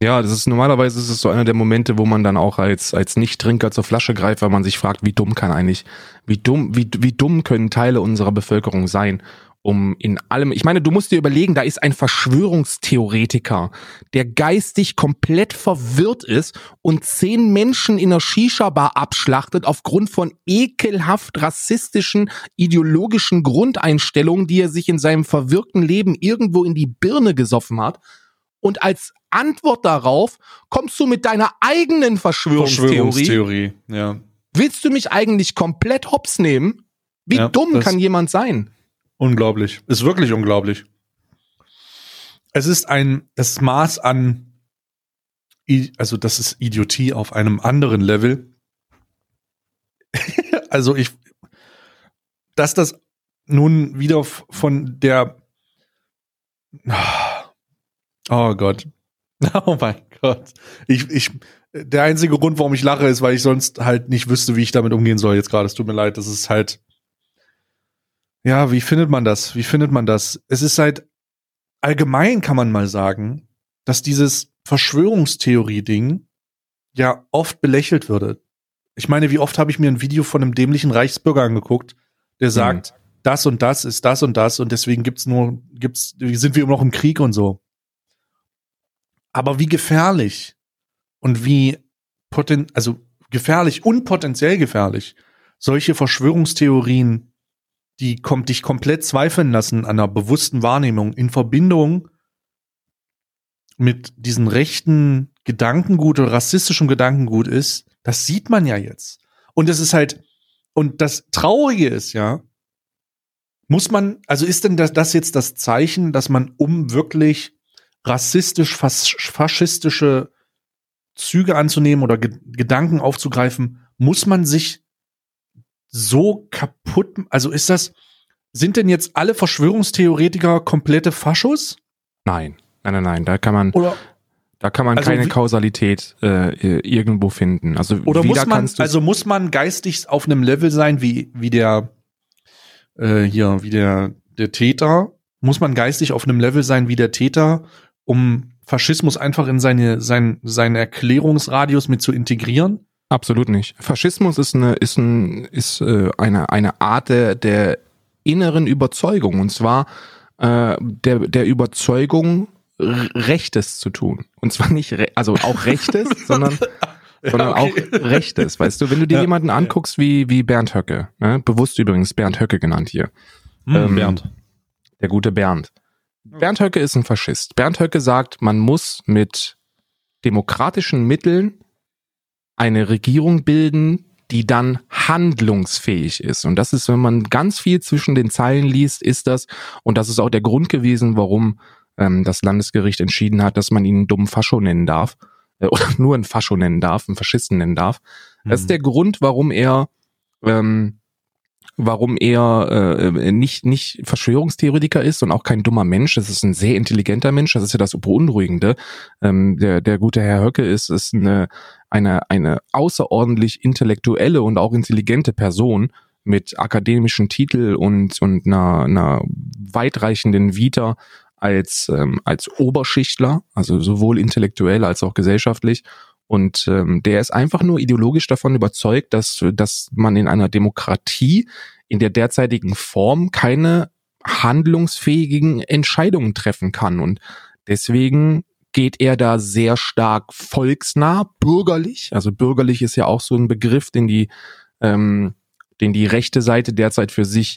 Ja, das ist normalerweise ist es so einer der Momente, wo man dann auch als als Nicht-Trinker zur Flasche greift, weil man sich fragt, wie dumm kann eigentlich, wie dumm, wie wie dumm können Teile unserer Bevölkerung sein, um in allem. Ich meine, du musst dir überlegen, da ist ein Verschwörungstheoretiker, der geistig komplett verwirrt ist und zehn Menschen in einer Shisha-Bar abschlachtet aufgrund von ekelhaft rassistischen ideologischen Grundeinstellungen, die er sich in seinem verwirrten Leben irgendwo in die Birne gesoffen hat und als Antwort darauf kommst du mit deiner eigenen Verschwörungstheorie. Verschwörungstheorie, ja. Willst du mich eigentlich komplett hops nehmen? Wie ja, dumm kann jemand sein? Unglaublich. Ist wirklich unglaublich. Es ist ein, das Maß an, also das ist Idiotie auf einem anderen Level. [laughs] also ich, dass das nun wieder von der, [sighs] Oh Gott. [laughs] Oh mein Gott. Ich, ich, der einzige Grund, warum ich lache, ist, weil ich sonst halt nicht wüsste, wie ich damit umgehen soll jetzt gerade. Es tut mir leid. Das ist halt, ja, wie findet man das? Wie findet man das? Es ist halt, allgemein kann man mal sagen, dass dieses Verschwörungstheorie-Ding ja oft belächelt würde. Ich meine, wie oft habe ich mir ein Video von einem dämlichen Reichsbürger angeguckt, der sagt, mhm. das und das ist das und das und deswegen gibt's nur, gibt's, sind wir immer noch im Krieg und so. Aber wie gefährlich und wie poten also gefährlich und potenziell gefährlich solche Verschwörungstheorien, die kommt dich komplett zweifeln lassen an einer bewussten Wahrnehmung in Verbindung mit diesen rechten Gedankengut oder rassistischem Gedankengut ist, das sieht man ja jetzt. Und es ist halt, und das Traurige ist ja, muss man, also ist denn das, das jetzt das Zeichen, dass man, um wirklich rassistisch, fas faschistische Züge anzunehmen oder Ge Gedanken aufzugreifen, muss man sich so kaputt, also ist das, sind denn jetzt alle Verschwörungstheoretiker komplette Faschos? Nein, nein, nein, nein, da kann man, oder, da kann man also keine Kausalität äh, irgendwo finden. Also oder muss man, also muss man geistig auf einem Level sein wie wie der äh, hier wie der der Täter, muss man geistig auf einem Level sein wie der Täter, um Faschismus einfach in seine, sein, seinen Erklärungsradius mit zu integrieren? Absolut nicht. Faschismus ist eine, ist ein, ist äh, eine, eine Art der, der inneren Überzeugung. Und zwar äh, der, der Überzeugung, Rechtes zu tun. Und zwar nicht, also auch Rechtes, [laughs] sondern, ja, sondern okay. auch Rechtes. Weißt du, wenn du dir ja, jemanden anguckst wie, wie Bernd Höcke, ne? bewusst übrigens Bernd Höcke genannt hier. Hm, ähm, Bernd. Der gute Bernd. Bernd Höcke ist ein Faschist. Bernd Höcke sagt, man muss mit demokratischen Mitteln eine Regierung bilden, die dann handlungsfähig ist. Und das ist, wenn man ganz viel zwischen den Zeilen liest, ist das, und das ist auch der Grund gewesen, warum ähm, das Landesgericht entschieden hat, dass man ihn einen dummen Fascho nennen darf, äh, [laughs] oder nur einen Fascho nennen darf, einen Faschisten nennen darf. Mhm. Das ist mhm. der Grund, warum er ähm, warum er äh, nicht, nicht Verschwörungstheoretiker ist und auch kein dummer Mensch. Das ist ein sehr intelligenter Mensch. Das ist ja das Beunruhigende. Ähm, der, der gute Herr Höcke ist, ist eine, eine, eine außerordentlich intellektuelle und auch intelligente Person mit akademischen Titel und, und einer, einer weitreichenden Vita als, ähm, als Oberschichtler, also sowohl intellektuell als auch gesellschaftlich. Und ähm, der ist einfach nur ideologisch davon überzeugt, dass, dass man in einer Demokratie in der derzeitigen Form keine handlungsfähigen Entscheidungen treffen kann. Und deswegen geht er da sehr stark volksnah, bürgerlich. Also bürgerlich ist ja auch so ein Begriff, den die, ähm, den die rechte Seite derzeit für sich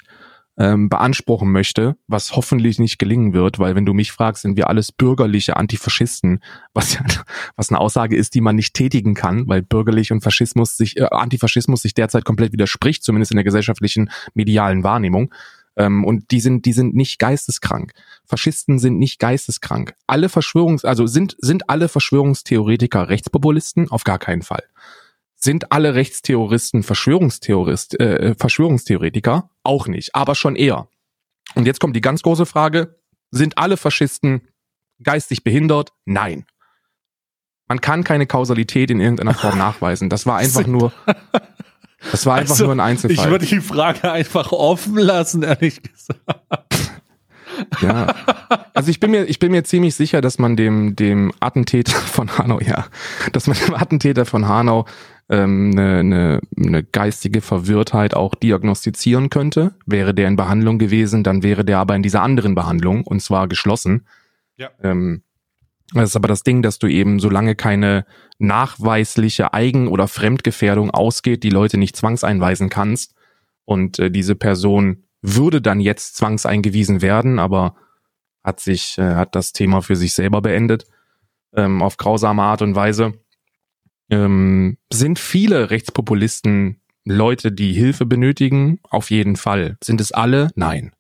ähm, beanspruchen möchte, was hoffentlich nicht gelingen wird, weil wenn du mich fragst, sind wir alles bürgerliche Antifaschisten, was ja, [laughs] was eine Aussage ist, die man nicht tätigen kann, weil bürgerlich und Faschismus sich, äh, Antifaschismus sich derzeit komplett widerspricht, zumindest in der gesellschaftlichen medialen Wahrnehmung. Ähm, und die sind, die sind nicht geisteskrank. Faschisten sind nicht geisteskrank. Alle Verschwörungs, also sind, sind alle Verschwörungstheoretiker Rechtspopulisten? Auf gar keinen Fall. Sind alle Rechtsterroristen Verschwörungstheorist, äh, Verschwörungstheoretiker? Auch nicht, aber schon eher. Und jetzt kommt die ganz große Frage, sind alle Faschisten geistig behindert? Nein. Man kann keine Kausalität in irgendeiner Form [laughs] nachweisen. Das war einfach nur, [laughs] [laughs] das war einfach also, nur ein Einzelfall. Ich würde die Frage einfach offen lassen, ehrlich gesagt. Ja. Also ich bin mir, ich bin mir ziemlich sicher, dass man dem, dem Attentäter von Hanau, ja, dass man dem Attentäter von Hanau ähm, eine, eine, eine geistige Verwirrtheit auch diagnostizieren könnte. Wäre der in Behandlung gewesen, dann wäre der aber in dieser anderen Behandlung und zwar geschlossen. Ja. Ähm, das ist aber das Ding, dass du eben, solange keine nachweisliche Eigen- oder Fremdgefährdung ausgeht, die Leute nicht zwangseinweisen kannst und äh, diese Person würde dann jetzt zwangseingewiesen werden, aber hat sich, äh, hat das Thema für sich selber beendet, ähm, auf grausame Art und Weise. Ähm, sind viele Rechtspopulisten Leute, die Hilfe benötigen? Auf jeden Fall. Sind es alle? Nein.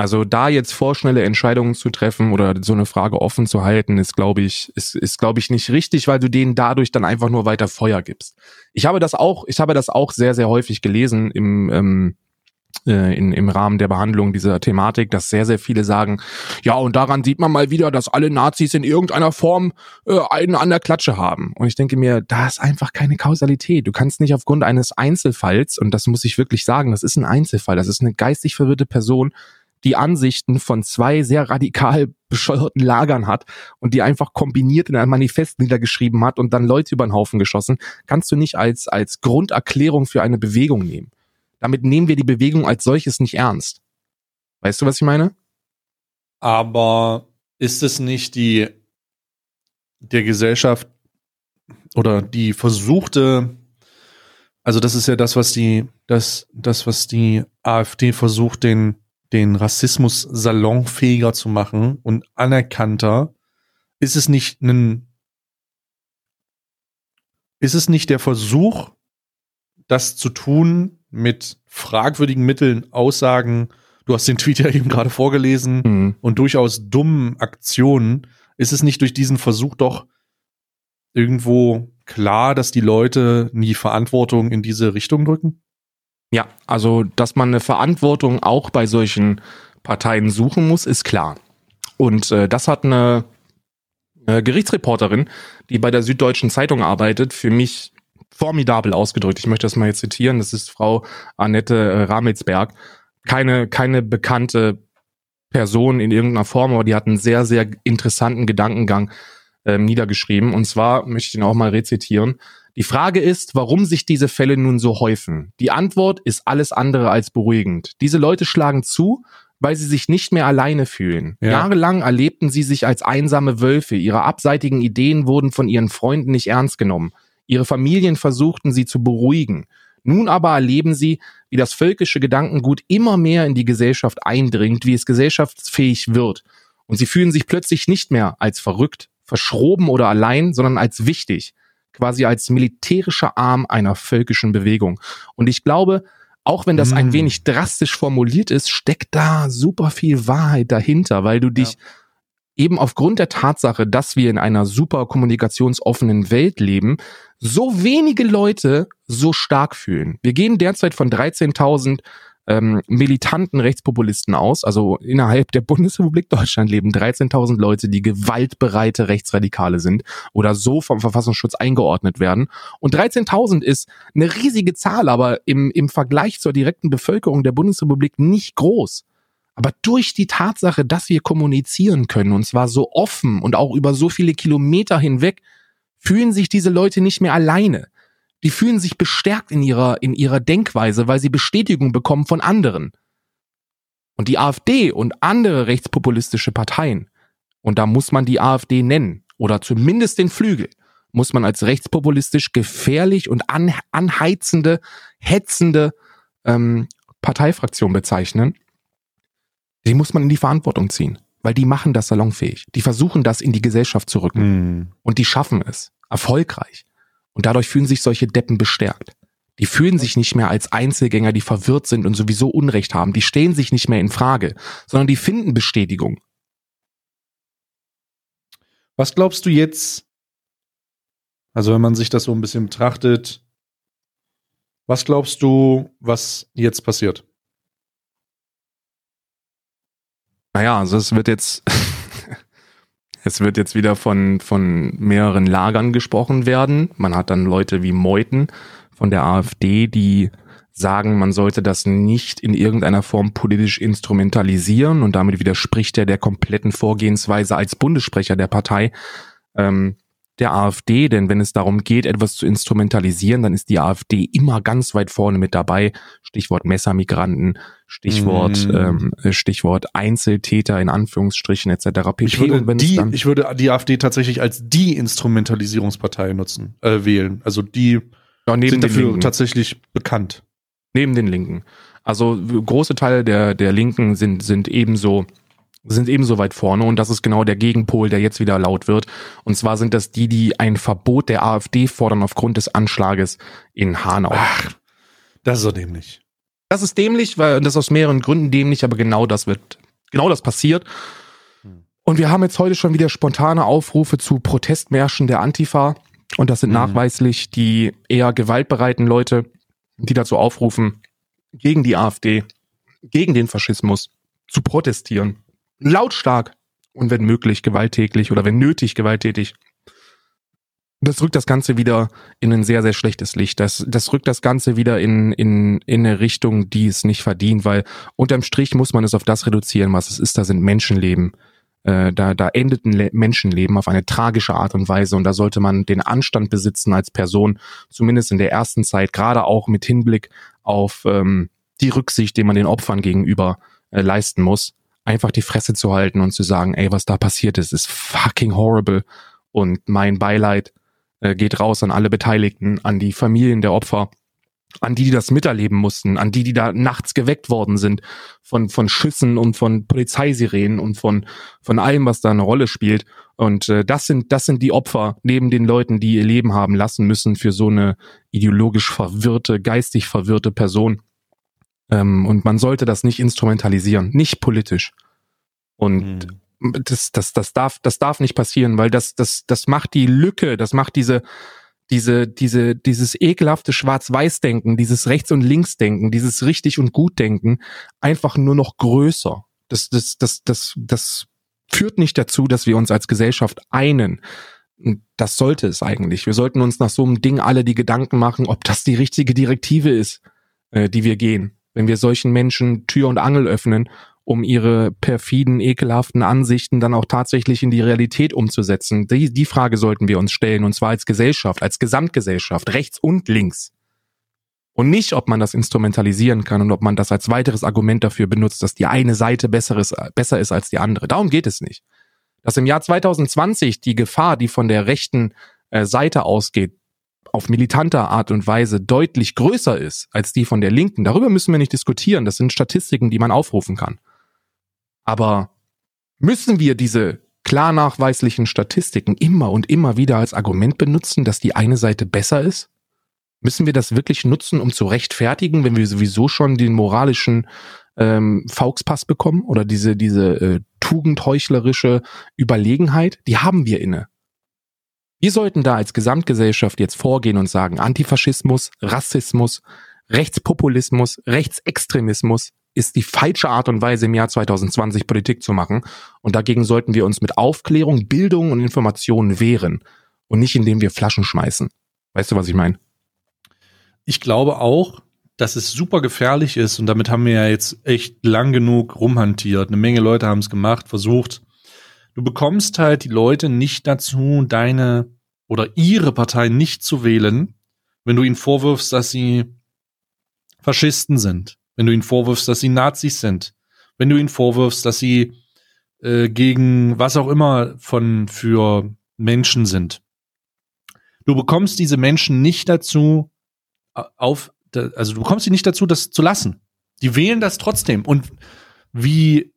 Also da jetzt vorschnelle Entscheidungen zu treffen oder so eine Frage offen zu halten, ist, glaube ich, ist, ist glaube ich nicht richtig, weil du denen dadurch dann einfach nur weiter Feuer gibst. Ich habe das auch, ich habe das auch sehr, sehr häufig gelesen im ähm, äh, in, im Rahmen der Behandlung dieser Thematik, dass sehr, sehr viele sagen, ja, und daran sieht man mal wieder, dass alle Nazis in irgendeiner Form äh, einen an der Klatsche haben. Und ich denke mir, da ist einfach keine Kausalität. Du kannst nicht aufgrund eines Einzelfalls, und das muss ich wirklich sagen, das ist ein Einzelfall, das ist eine geistig verwirrte Person, die Ansichten von zwei sehr radikal [laughs] bescheuerten Lagern hat und die einfach kombiniert in einem Manifest niedergeschrieben hat und dann Leute über den Haufen geschossen, kannst du nicht als, als Grunderklärung für eine Bewegung nehmen. Damit nehmen wir die Bewegung als solches nicht ernst. Weißt du, was ich meine? Aber ist es nicht die der Gesellschaft oder die versuchte, also das ist ja das, was die, das, das, was die AfD versucht, den, den Rassismus salonfähiger zu machen und anerkannter. Ist es nicht ein, ist es nicht der Versuch, das zu tun, mit fragwürdigen Mitteln Aussagen, du hast den Tweet ja eben gerade vorgelesen, mhm. und durchaus dummen Aktionen, ist es nicht durch diesen Versuch doch irgendwo klar, dass die Leute nie Verantwortung in diese Richtung drücken? Ja, also, dass man eine Verantwortung auch bei solchen Parteien suchen muss, ist klar. Und äh, das hat eine, eine Gerichtsreporterin, die bei der Süddeutschen Zeitung arbeitet, für mich formidabel ausgedrückt. Ich möchte das mal jetzt zitieren. Das ist Frau Annette äh, Ramelsberg. Keine, keine bekannte Person in irgendeiner Form, aber die hat einen sehr, sehr interessanten Gedankengang. ähm, niedergeschrieben. Und zwar möchte ich ihn auch mal rezitieren. Die Frage ist, warum sich diese Fälle nun so häufen. Die Antwort ist alles andere als beruhigend. Diese Leute schlagen zu, weil sie sich nicht mehr alleine fühlen. Ja. Jahrelang erlebten sie sich als einsame Wölfe. Ihre abseitigen Ideen wurden von ihren Freunden nicht ernst genommen. Ihre Familien versuchten sie zu beruhigen. Nun aber erleben sie, wie das völkische Gedankengut immer mehr in die Gesellschaft eindringt, wie es gesellschaftsfähig wird. Und sie fühlen sich plötzlich nicht mehr als verrückt, verschroben oder allein, sondern als wichtig, quasi als militärischer Arm einer völkischen Bewegung. Und ich glaube, auch wenn das ein Mm. wenig drastisch formuliert ist, steckt da super viel Wahrheit dahinter, weil du dich eben aufgrund der Tatsache, dass wir in einer super kommunikationsoffenen Welt leben, so wenige Leute so stark fühlen. Wir gehen derzeit von 13.000 ähm, militanten Rechtspopulisten aus. Also innerhalb der Bundesrepublik Deutschland leben 13.000 Leute, die gewaltbereite Rechtsradikale sind oder so vom Verfassungsschutz eingeordnet werden. Und 13.000 ist eine riesige Zahl, aber im, im Vergleich zur direkten Bevölkerung der Bundesrepublik nicht groß. Aber durch die Tatsache, dass wir kommunizieren können, und zwar so offen und auch über so viele Kilometer hinweg, fühlen sich diese Leute nicht mehr alleine. Die fühlen sich bestärkt in ihrer, in ihrer Denkweise, weil sie Bestätigung bekommen von anderen. Und die AfD und andere rechtspopulistische Parteien, und da muss man die AfD nennen, oder zumindest den Flügel, muss man als rechtspopulistisch gefährlich und an, anheizende, hetzende ähm, Parteifraktion bezeichnen. Die muss man in die Verantwortung ziehen, weil die machen das salonfähig. Die versuchen das in die Gesellschaft zu rücken. Hm. Und die schaffen es. Erfolgreich. Und dadurch fühlen sich solche Deppen bestärkt. Die fühlen sich nicht mehr als Einzelgänger, die verwirrt sind und sowieso Unrecht haben. Die stellen sich nicht mehr in Frage, sondern die finden Bestätigung. Was glaubst du jetzt? Also, wenn man sich das so ein bisschen betrachtet, was glaubst du, was jetzt passiert? Naja, also es wird jetzt, es wird jetzt wieder von, von mehreren Lagern gesprochen werden. Man hat dann Leute wie Meuthen von der AfD, die sagen, man sollte das nicht in irgendeiner Form politisch instrumentalisieren und damit widerspricht er der kompletten Vorgehensweise als Bundessprecher der Partei ähm, der AfD, denn wenn es darum geht, etwas zu instrumentalisieren, dann ist die AfD immer ganz weit vorne mit dabei. Stichwort Messermigranten, Stichwort Mm. ähm, Stichwort Einzeltäter in Anführungsstrichen etc. pp. Ich würde, die, ich würde die AfD tatsächlich als die Instrumentalisierungspartei nutzen, äh, wählen. Also die ja, sind dafür Linken. tatsächlich bekannt. neben den Linken. Also große Teile der der Linken sind sind ebenso sind ebenso weit vorne und das ist genau der Gegenpol, der jetzt wieder laut wird. Und zwar sind das die, die ein Verbot der AfD fordern aufgrund des Anschlages in Hanau. Ach, das ist so dämlich. Das ist dämlich, weil das aus mehreren Gründen dämlich, aber genau das wird, genau das passiert. Hm. Und wir haben jetzt heute schon wieder spontane Aufrufe zu Protestmärschen der Antifa. Und das sind Mhm. nachweislich die eher gewaltbereiten Leute, die dazu aufrufen, gegen die AfD, gegen den Faschismus zu protestieren. Lautstark und wenn möglich gewalttätig oder wenn nötig gewalttätig. Das rückt das Ganze wieder in ein sehr, sehr schlechtes Licht. Das, das rückt das Ganze wieder in, in, in eine Richtung, die es nicht verdient, weil unterm Strich muss man es auf das reduzieren, was es ist. Da sind Menschenleben. Äh, da, da endet ein Le Menschenleben auf eine tragische Art und Weise und da sollte man den Anstand besitzen als Person, zumindest in der ersten Zeit, gerade auch mit Hinblick auf ähm, die Rücksicht, die man den Opfern gegenüber äh, leisten muss, einfach die Fresse zu halten und zu sagen, ey, was da passiert ist, ist fucking horrible und mein Beileid äh, geht raus an alle Beteiligten, an die Familien der Opfer, an die, die das miterleben mussten, an die, die da nachts geweckt worden sind von, von Schüssen und von Polizeisirenen und von, von allem, was da eine Rolle spielt. Und äh, das sind, das sind die Opfer neben den Leuten, die ihr Leben haben lassen müssen für so eine ideologisch verwirrte, geistig verwirrte Person. Ähm, und man sollte das nicht instrumentalisieren, nicht politisch. Und Hm. Das, das, das darf, das darf nicht passieren, weil das, das, das macht die Lücke, das macht diese, diese, diese, dieses ekelhafte Schwarz-Weiß-Denken, dieses Rechts- und Links-Denken, dieses richtig und gut-Denken einfach nur noch größer. Das, das, das, das, das führt nicht dazu, dass wir uns als Gesellschaft einen. Das sollte es eigentlich. Wir sollten uns nach so einem Ding alle die Gedanken machen, ob das die richtige Direktive ist, äh, die wir gehen. Wenn wir solchen Menschen Tür und Angel öffnen um ihre perfiden, ekelhaften Ansichten dann auch tatsächlich in die Realität umzusetzen? Die, die Frage sollten wir uns stellen, und zwar als Gesellschaft, als Gesamtgesellschaft, rechts und links. Und nicht, ob man das instrumentalisieren kann und ob man das als weiteres Argument dafür benutzt, dass die eine Seite besseres, besser ist als die andere. Darum geht es nicht. Dass im Jahr 2020 die Gefahr, die von der rechten äh, Seite ausgeht, auf militanter Art und Weise deutlich größer ist als die von der Linken. Darüber müssen wir nicht diskutieren. Das sind Statistiken, die man aufrufen kann. Aber müssen wir diese klar nachweislichen Statistiken immer und immer wieder als Argument benutzen, dass die eine Seite besser ist? Müssen wir das wirklich nutzen, um zu rechtfertigen, wenn wir sowieso schon den moralischen ähm, Fauxpass bekommen oder diese diese äh, tugendheuchlerische Überlegenheit? Die haben wir inne. Wir sollten da als Gesamtgesellschaft jetzt vorgehen und sagen, Antifaschismus, Rassismus, Rechtspopulismus, Rechtsextremismus ist die falsche Art und Weise im Jahr 2020 Politik zu machen. Und dagegen sollten wir uns mit Aufklärung, Bildung und Informationen wehren und nicht indem wir Flaschen schmeißen. Weißt du, was ich meine? Ich glaube auch, dass es super gefährlich ist und damit haben wir ja jetzt echt lang genug rumhantiert. Eine Menge Leute haben es gemacht, versucht, du bekommst halt die Leute nicht dazu, deine oder ihre Partei nicht zu wählen, wenn du ihnen vorwirfst, dass sie Faschisten sind, wenn du ihnen vorwirfst, dass sie Nazis sind, wenn du ihnen vorwirfst, dass sie äh, gegen was auch immer von für Menschen sind. Du bekommst diese Menschen nicht dazu auf, also du bekommst sie nicht dazu, das zu lassen. Die wählen das trotzdem. Und wie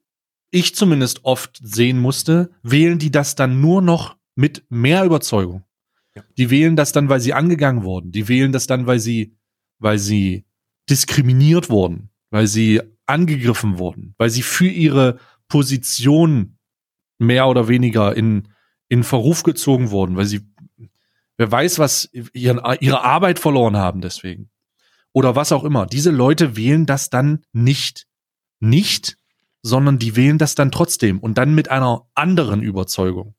ich zumindest oft sehen musste, wählen die das dann nur noch mit mehr Überzeugung. Ja. Die wählen das dann, weil sie angegangen wurden. Die wählen das dann, weil sie, weil sie diskriminiert wurden, weil sie angegriffen wurden, weil sie für ihre Position mehr oder weniger in, in Verruf gezogen wurden, weil sie, wer weiß, was ihren, ihre Arbeit verloren haben deswegen. Oder was auch immer. Diese Leute wählen das dann nicht, nicht, sondern die wählen das dann trotzdem und dann mit einer anderen Überzeugung.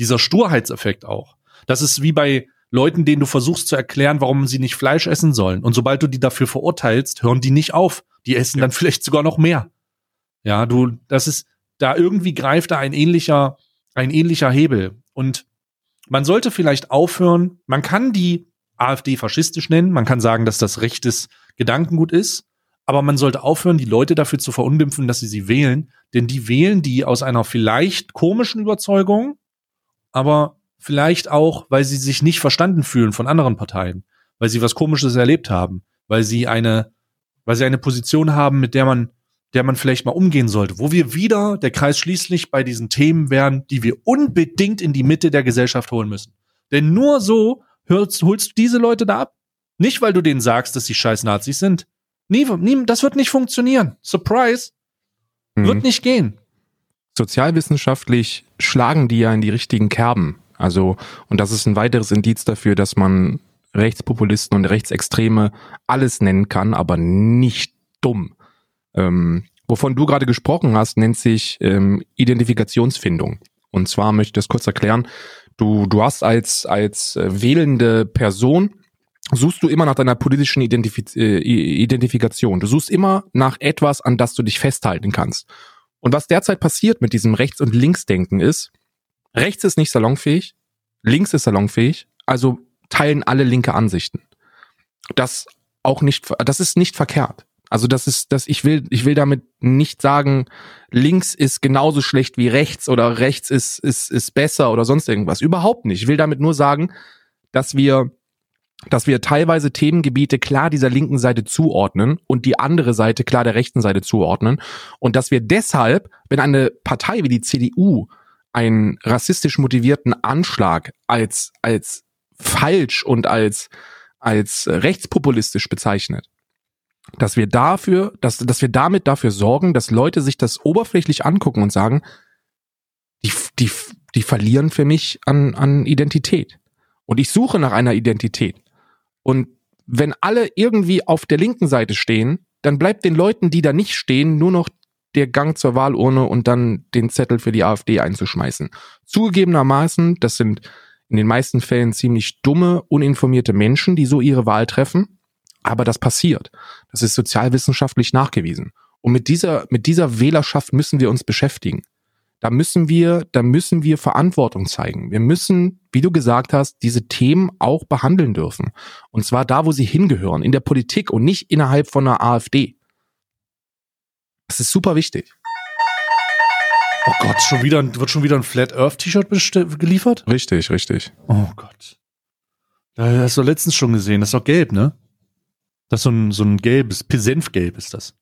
Dieser Sturheitseffekt auch. Das ist wie bei Leuten, denen du versuchst zu erklären, warum sie nicht Fleisch essen sollen. Und sobald du die dafür verurteilst, hören die nicht auf. Die essen ja. dann vielleicht sogar noch mehr. Ja, du, das ist, da irgendwie greift da ein ähnlicher, ein ähnlicher Hebel. Und man sollte vielleicht aufhören, man kann die AfD faschistisch nennen, man kann sagen, dass das rechtes Gedankengut ist, aber man sollte aufhören, die Leute dafür zu verundimpfen, dass sie sie wählen, denn die wählen die aus einer vielleicht komischen Überzeugung, aber vielleicht auch, weil sie sich nicht verstanden fühlen von anderen Parteien, weil sie was Komisches erlebt haben, weil sie eine, weil sie eine Position haben, mit der man, der man vielleicht mal umgehen sollte, wo wir wieder, der Kreis schließlich bei diesen Themen wären, die wir unbedingt in die Mitte der Gesellschaft holen müssen. Denn nur so holst, holst du diese Leute da ab. Nicht, weil du denen sagst, dass sie scheiß Nazis sind, Nie, nie, das wird nicht funktionieren. Surprise. Mhm. Wird nicht gehen. Sozialwissenschaftlich schlagen die ja in die richtigen Kerben. Also, und das ist ein weiteres Indiz dafür, dass man Rechtspopulisten und Rechtsextreme alles nennen kann, aber nicht dumm. Ähm, wovon du gerade gesprochen hast, nennt sich ähm, Identifikationsfindung. Und zwar möchte ich das kurz erklären. Du, du hast als, als äh, wählende Person suchst du immer nach deiner politischen Identifiz äh, Identifikation. Du suchst immer nach etwas, an das du dich festhalten kannst. Und was derzeit passiert mit diesem Rechts- und Linksdenken ist, rechts ist nicht salonfähig, links ist salonfähig, also teilen alle linke Ansichten. Das auch nicht, das ist nicht verkehrt. Also das ist, das ich will, ich will damit nicht sagen, links ist genauso schlecht wie rechts oder rechts ist ist ist besser oder sonst irgendwas. Überhaupt nicht. Ich will damit nur sagen, dass wir dass wir teilweise Themengebiete klar dieser linken Seite zuordnen und die andere Seite klar der rechten Seite zuordnen und dass wir deshalb, wenn eine Partei wie die CDU einen rassistisch motivierten Anschlag als als falsch und als als rechtspopulistisch bezeichnet, dass wir dafür, dass, dass wir damit dafür sorgen, dass Leute sich das oberflächlich angucken und sagen, die, die, die verlieren für mich an, an Identität. Und ich suche nach einer Identität. Und wenn alle irgendwie auf der linken Seite stehen, dann bleibt den Leuten, die da nicht stehen, nur noch der Gang zur Wahlurne und dann den Zettel für die AfD einzuschmeißen. Zugegebenermaßen, das sind in den meisten Fällen ziemlich dumme, uninformierte Menschen, die so ihre Wahl treffen. Aber das passiert. Das ist sozialwissenschaftlich nachgewiesen. Und mit dieser, mit dieser Wählerschaft müssen wir uns beschäftigen. Da müssen wir, da müssen wir Verantwortung zeigen. Wir müssen, wie du gesagt hast, diese Themen auch behandeln dürfen. Und zwar da, wo sie hingehören, in der Politik und nicht innerhalb von einer AfD. Das ist super wichtig. Oh Gott, schon wieder, wird schon wieder ein Flat Earth T-Shirt geliefert? Richtig, richtig. Oh Gott. Das hast du letztens schon gesehen. Das ist doch gelb, ne? Das ist so ein, so ein gelbes, Senfgelb ist das.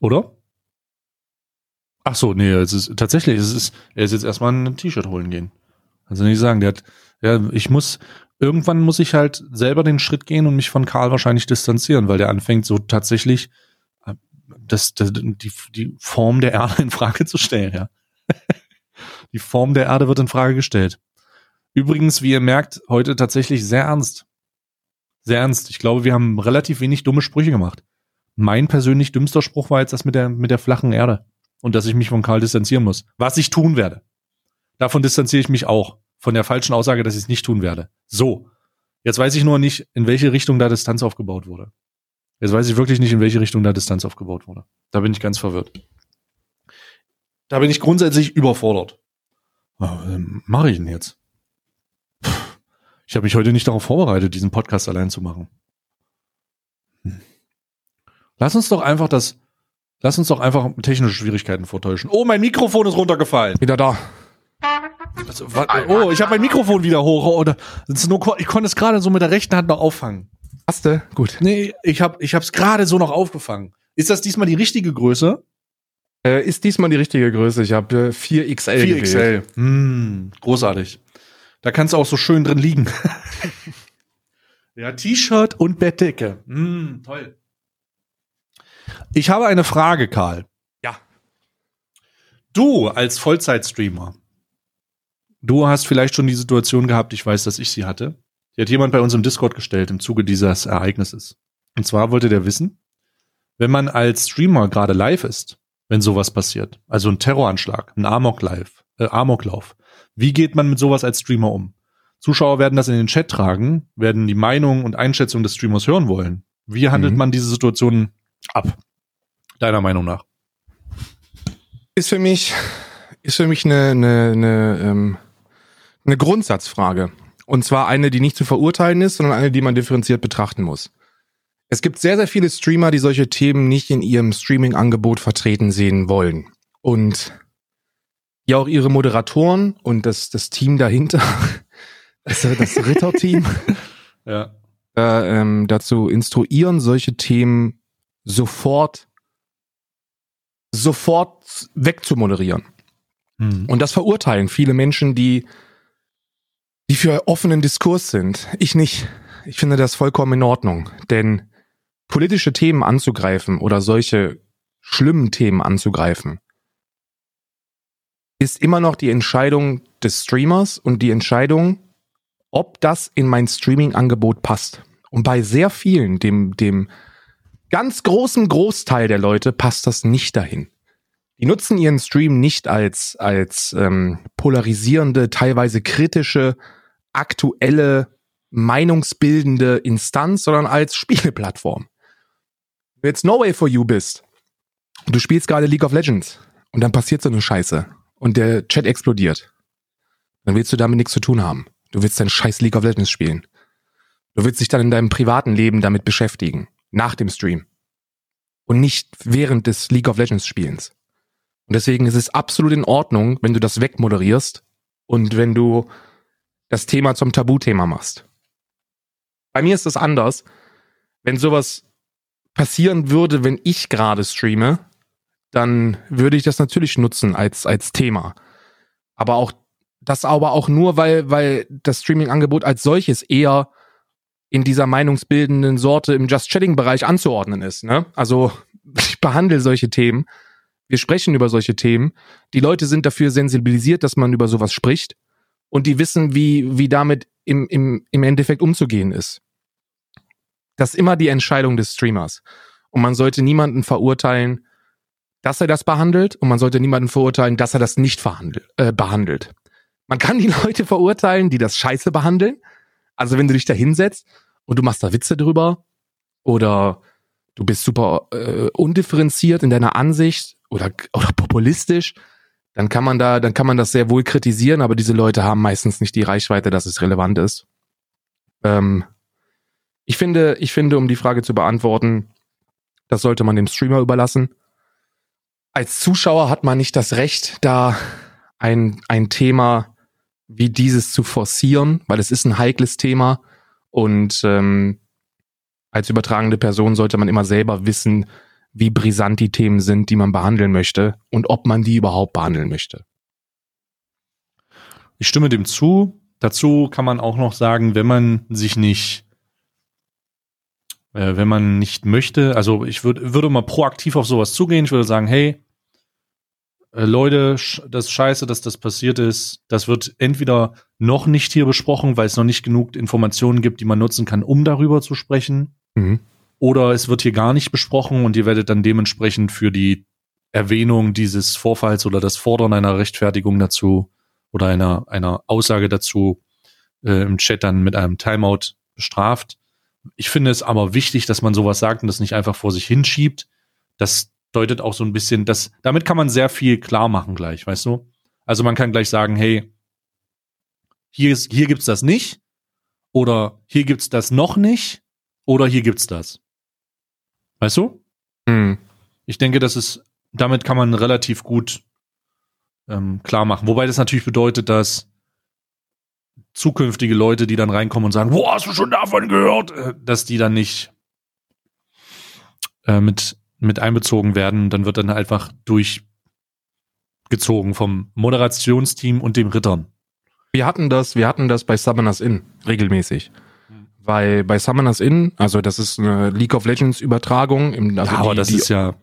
Oder? Ach so, nee, es ist tatsächlich, es ist, er ist jetzt erstmal ein T-Shirt holen gehen. Also nicht sagen, der hat, ja, ich muss, irgendwann muss ich halt selber den Schritt gehen und mich von Karl wahrscheinlich distanzieren, weil der anfängt so tatsächlich das, das, die, die Form der Erde in Frage zu stellen, ja. [laughs] die Form der Erde wird in Frage gestellt. Übrigens, wie ihr merkt, heute tatsächlich sehr ernst. Sehr ernst. Ich glaube, wir haben relativ wenig dumme Sprüche gemacht. Mein persönlich dümmster Spruch war jetzt das mit der, mit der flachen Erde und dass ich mich von Karl distanzieren muss. Was ich tun werde. Davon distanziere ich mich auch. Von der falschen Aussage, dass ich es nicht tun werde. So. Jetzt weiß ich nur nicht, in welche Richtung da Distanz aufgebaut wurde. Jetzt weiß ich wirklich nicht, in welche Richtung da Distanz aufgebaut wurde. Da bin ich ganz verwirrt. Da bin ich grundsätzlich überfordert. Was ähm, mache ich denn jetzt? Ich habe mich heute nicht darauf vorbereitet, diesen Podcast allein zu machen. Hm. Lass uns doch einfach das Lass uns doch einfach technische Schwierigkeiten vortäuschen. Oh, mein Mikrofon ist runtergefallen. Wieder da. Also, oh, ich habe mein Mikrofon wieder hoch. Oder oh, ich konnte es gerade so mit der rechten Hand noch auffangen. Hast du? Gut. Nee, ich habe ich es gerade so noch aufgefangen. Ist das diesmal die richtige Größe? Äh, ist diesmal die richtige Größe. Ich habe äh, 4XL 4XL. Hm, großartig. Da kannst du auch so schön drin liegen. [laughs] ja, T-Shirt und Bettdecke. Hm, toll. Ich habe eine Frage, Karl. Ja. Du als Vollzeitstreamer, du hast vielleicht schon die Situation gehabt, ich weiß, dass ich sie hatte. Die hat jemand bei uns im Discord gestellt im Zuge dieses Ereignisses. Und zwar wollte der wissen, wenn man als Streamer gerade live ist, wenn sowas passiert, also ein Terroranschlag, ein Amok-Live, äh, Amoklauf, wie geht man mit sowas als Streamer um? Zuschauer werden das in den Chat tragen, werden die Meinung und Einschätzung des Streamers hören wollen. Wie handelt mhm. man diese Situation ab? Deiner Meinung nach? Ist für mich, ist für mich eine, eine, eine, ähm, eine Grundsatzfrage. Und zwar eine, die nicht zu verurteilen ist, sondern eine, die man differenziert betrachten muss. Es gibt sehr, sehr viele Streamer, die solche Themen nicht in ihrem Streaming-Angebot vertreten sehen wollen. Und ja auch ihre Moderatoren und das, das Team dahinter, [laughs] das, das Ritterteam, [laughs] ja. äh, ähm, dazu instruieren, solche Themen sofort sofort wegzumoderieren. Mhm. Und das verurteilen viele Menschen, die, die für offenen Diskurs sind. Ich nicht. Ich finde das vollkommen in Ordnung. Denn politische Themen anzugreifen oder solche schlimmen Themen anzugreifen, ist immer noch die Entscheidung des Streamers und die Entscheidung, ob das in mein Streaming-Angebot passt. Und bei sehr vielen, dem, dem ganz großen Großteil der Leute passt das nicht dahin. Die nutzen ihren Stream nicht als, als ähm, polarisierende, teilweise kritische, aktuelle, meinungsbildende Instanz, sondern als Spieleplattform. Wenn du jetzt No Way for You bist, du spielst gerade League of Legends und dann passiert so eine Scheiße und der Chat explodiert, dann willst du damit nichts zu tun haben. Du willst dein scheiß League of Legends spielen. Du willst dich dann in deinem privaten Leben damit beschäftigen nach dem Stream und nicht während des League of Legends Spielens. Und deswegen ist es absolut in Ordnung, wenn du das wegmoderierst und wenn du das Thema zum Tabuthema machst. Bei mir ist das anders. Wenn sowas passieren würde, wenn ich gerade streame, dann würde ich das natürlich nutzen als, als Thema. Aber auch, das aber auch nur, weil, weil das Streaming-Angebot als solches eher in dieser meinungsbildenden Sorte im Just Chatting-Bereich anzuordnen ist. Ne? Also [laughs] ich behandle solche Themen. Wir sprechen über solche Themen. Die Leute sind dafür sensibilisiert, dass man über sowas spricht. Und die wissen, wie, wie damit im, im, im Endeffekt umzugehen ist. Das ist immer die Entscheidung des Streamers. Und man sollte niemanden verurteilen, dass er das behandelt. Und man sollte niemanden verurteilen, dass er das nicht verhandelt, äh, behandelt. Man kann die [laughs] Leute verurteilen, die das scheiße behandeln. Also wenn du dich da hinsetzt und du machst da Witze drüber oder du bist super äh, undifferenziert in deiner Ansicht oder, oder populistisch, dann kann man da, dann kann man das sehr wohl kritisieren, aber diese Leute haben meistens nicht die Reichweite, dass es relevant ist. Ähm, ich finde, ich finde, um die Frage zu beantworten, das sollte man dem Streamer überlassen. Als Zuschauer hat man nicht das Recht, da ein, ein Thema wie dieses zu forcieren, weil es ist ein heikles Thema und ähm, als übertragende Person sollte man immer selber wissen, wie brisant die Themen sind, die man behandeln möchte und ob man die überhaupt behandeln möchte. Ich stimme dem zu. Dazu kann man auch noch sagen, wenn man sich nicht, äh, wenn man nicht möchte, also ich würd, würde mal proaktiv auf sowas zugehen. Ich würde sagen, hey, äh, Leute, das ist scheiße, dass das passiert ist. Das wird entweder noch nicht hier besprochen, weil es noch nicht genug Informationen gibt, die man nutzen kann, um darüber zu sprechen. Mhm. Oder es wird hier gar nicht besprochen und ihr werdet dann dementsprechend für die Erwähnung dieses Vorfalls oder das Fordern einer Rechtfertigung dazu oder einer, einer Aussage dazu äh, im Chat dann mit einem Timeout bestraft. Ich finde es aber wichtig, dass man sowas sagt und das nicht einfach vor sich hinschiebt. Das deutet auch so ein bisschen, das, damit kann man sehr viel klar machen gleich, weißt du? Also man kann gleich sagen, hey, hier, ist, hier gibt's das nicht oder hier gibt's das noch nicht oder hier gibt's das. Weißt du? Mhm. Ich denke, das ist, damit kann man relativ gut ähm, klar machen. Wobei das natürlich bedeutet, dass zukünftige Leute, die dann reinkommen und sagen, wo hast du schon davon gehört, äh, dass die dann nicht äh, mit, mit einbezogen werden. Dann wird dann einfach durchgezogen vom Moderationsteam und dem Rittern. Wir hatten das, wir hatten das bei Summoners Inn regelmäßig. Weil bei Summoners Inn, also das ist eine League of Legends Übertragung, im, also ja, aber die, das die, ist ja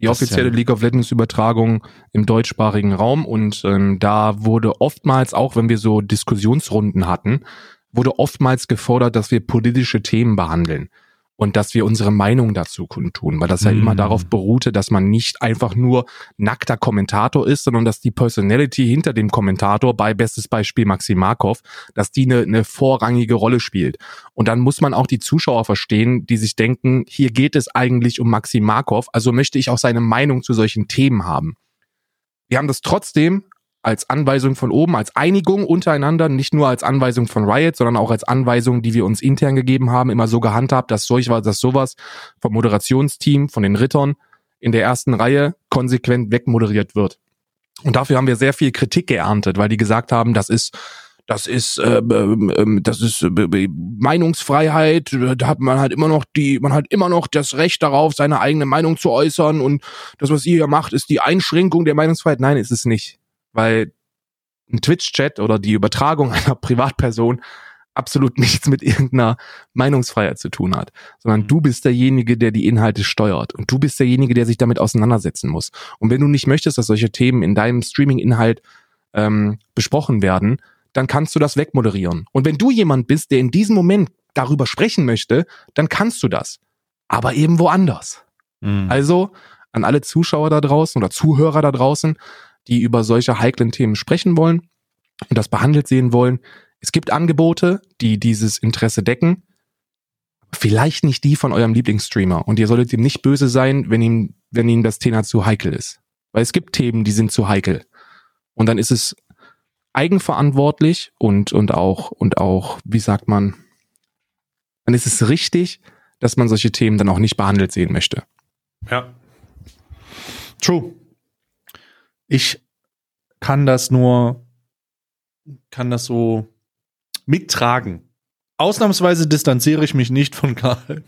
die offizielle ja League of Legends Übertragung im deutschsprachigen Raum und ähm, da wurde oftmals, auch wenn wir so Diskussionsrunden hatten, wurde oftmals gefordert, dass wir politische Themen behandeln und dass wir unsere Meinung dazu kundtun, weil das ja immer mhm. darauf beruhte, dass man nicht einfach nur nackter Kommentator ist, sondern dass die Personality hinter dem Kommentator, bei bestes Beispiel Maxim Markov, dass die eine, eine vorrangige Rolle spielt. Und dann muss man auch die Zuschauer verstehen, die sich denken, hier geht es eigentlich um Maxim Markov, also möchte ich auch seine Meinung zu solchen Themen haben. Wir haben das trotzdem als Anweisung von oben, als Einigung untereinander, nicht nur als Anweisung von Riot, sondern auch als Anweisung, die wir uns intern gegeben haben, immer so gehandhabt, dass solch was, dass sowas vom Moderationsteam, von den Rittern in der ersten Reihe konsequent wegmoderiert wird. Und dafür haben wir sehr viel Kritik geerntet, weil die gesagt haben, das ist das ist äh, äh, das ist äh, Meinungsfreiheit. Da hat man halt immer noch die man hat immer noch das Recht darauf seine eigene Meinung zu äußern. Und das was ihr hier macht ist die Einschränkung der Meinungsfreiheit. Nein ist es nicht weil ein Twitch-Chat oder die Übertragung [laughs] einer Privatperson absolut nichts mit irgendeiner Meinungsfreiheit zu tun hat, sondern mhm. du bist derjenige, der die Inhalte steuert und du bist derjenige, der sich damit auseinandersetzen muss. Und wenn du nicht möchtest, dass solche Themen in deinem Streaming-Inhalt ähm, besprochen werden, dann kannst du das wegmoderieren. Und wenn du jemand bist, der in diesem Moment darüber sprechen möchte, dann kannst du das. Aber eben woanders. Mhm. Also an alle Zuschauer da draußen oder Zuhörer da draußen, die über solche heiklen Themen sprechen wollen und das behandelt sehen wollen. Es gibt Angebote, die dieses Interesse decken. Vielleicht nicht die von eurem Lieblingsstreamer. Und ihr solltet ihm nicht böse sein, wenn ihm, wenn ihm das Thema zu heikel ist. Weil es gibt Themen, die sind zu heikel. Und dann ist es eigenverantwortlich und, und auch, und auch, wie sagt man, dann ist es richtig, dass man solche Themen dann auch nicht behandelt sehen möchte. Ja. True. Ich kann das nur, kann das so mittragen. Ausnahmsweise distanziere ich mich nicht von Karl.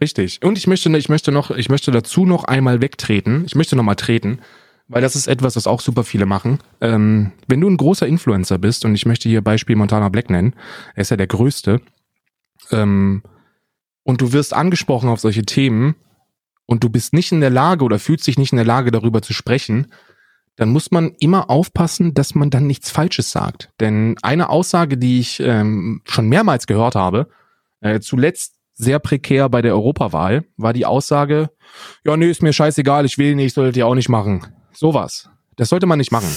Richtig. Und ich möchte, ich möchte noch, ich möchte dazu noch einmal wegtreten. Ich möchte noch mal treten, weil das ist etwas, was auch super viele machen. Ähm, wenn du ein großer Influencer bist, und ich möchte hier Beispiel Montana Black nennen, er ist ja der größte, ähm, und du wirst angesprochen auf solche Themen, und du bist nicht in der Lage oder fühlst dich nicht in der Lage, darüber zu sprechen, dann muss man immer aufpassen, dass man dann nichts Falsches sagt. Denn eine Aussage, die ich ähm, schon mehrmals gehört habe, äh, zuletzt sehr prekär bei der Europawahl, war die Aussage, ja, nee, ist mir scheißegal, ich will nicht, solltet ihr auch nicht machen. Sowas. Das sollte man nicht machen.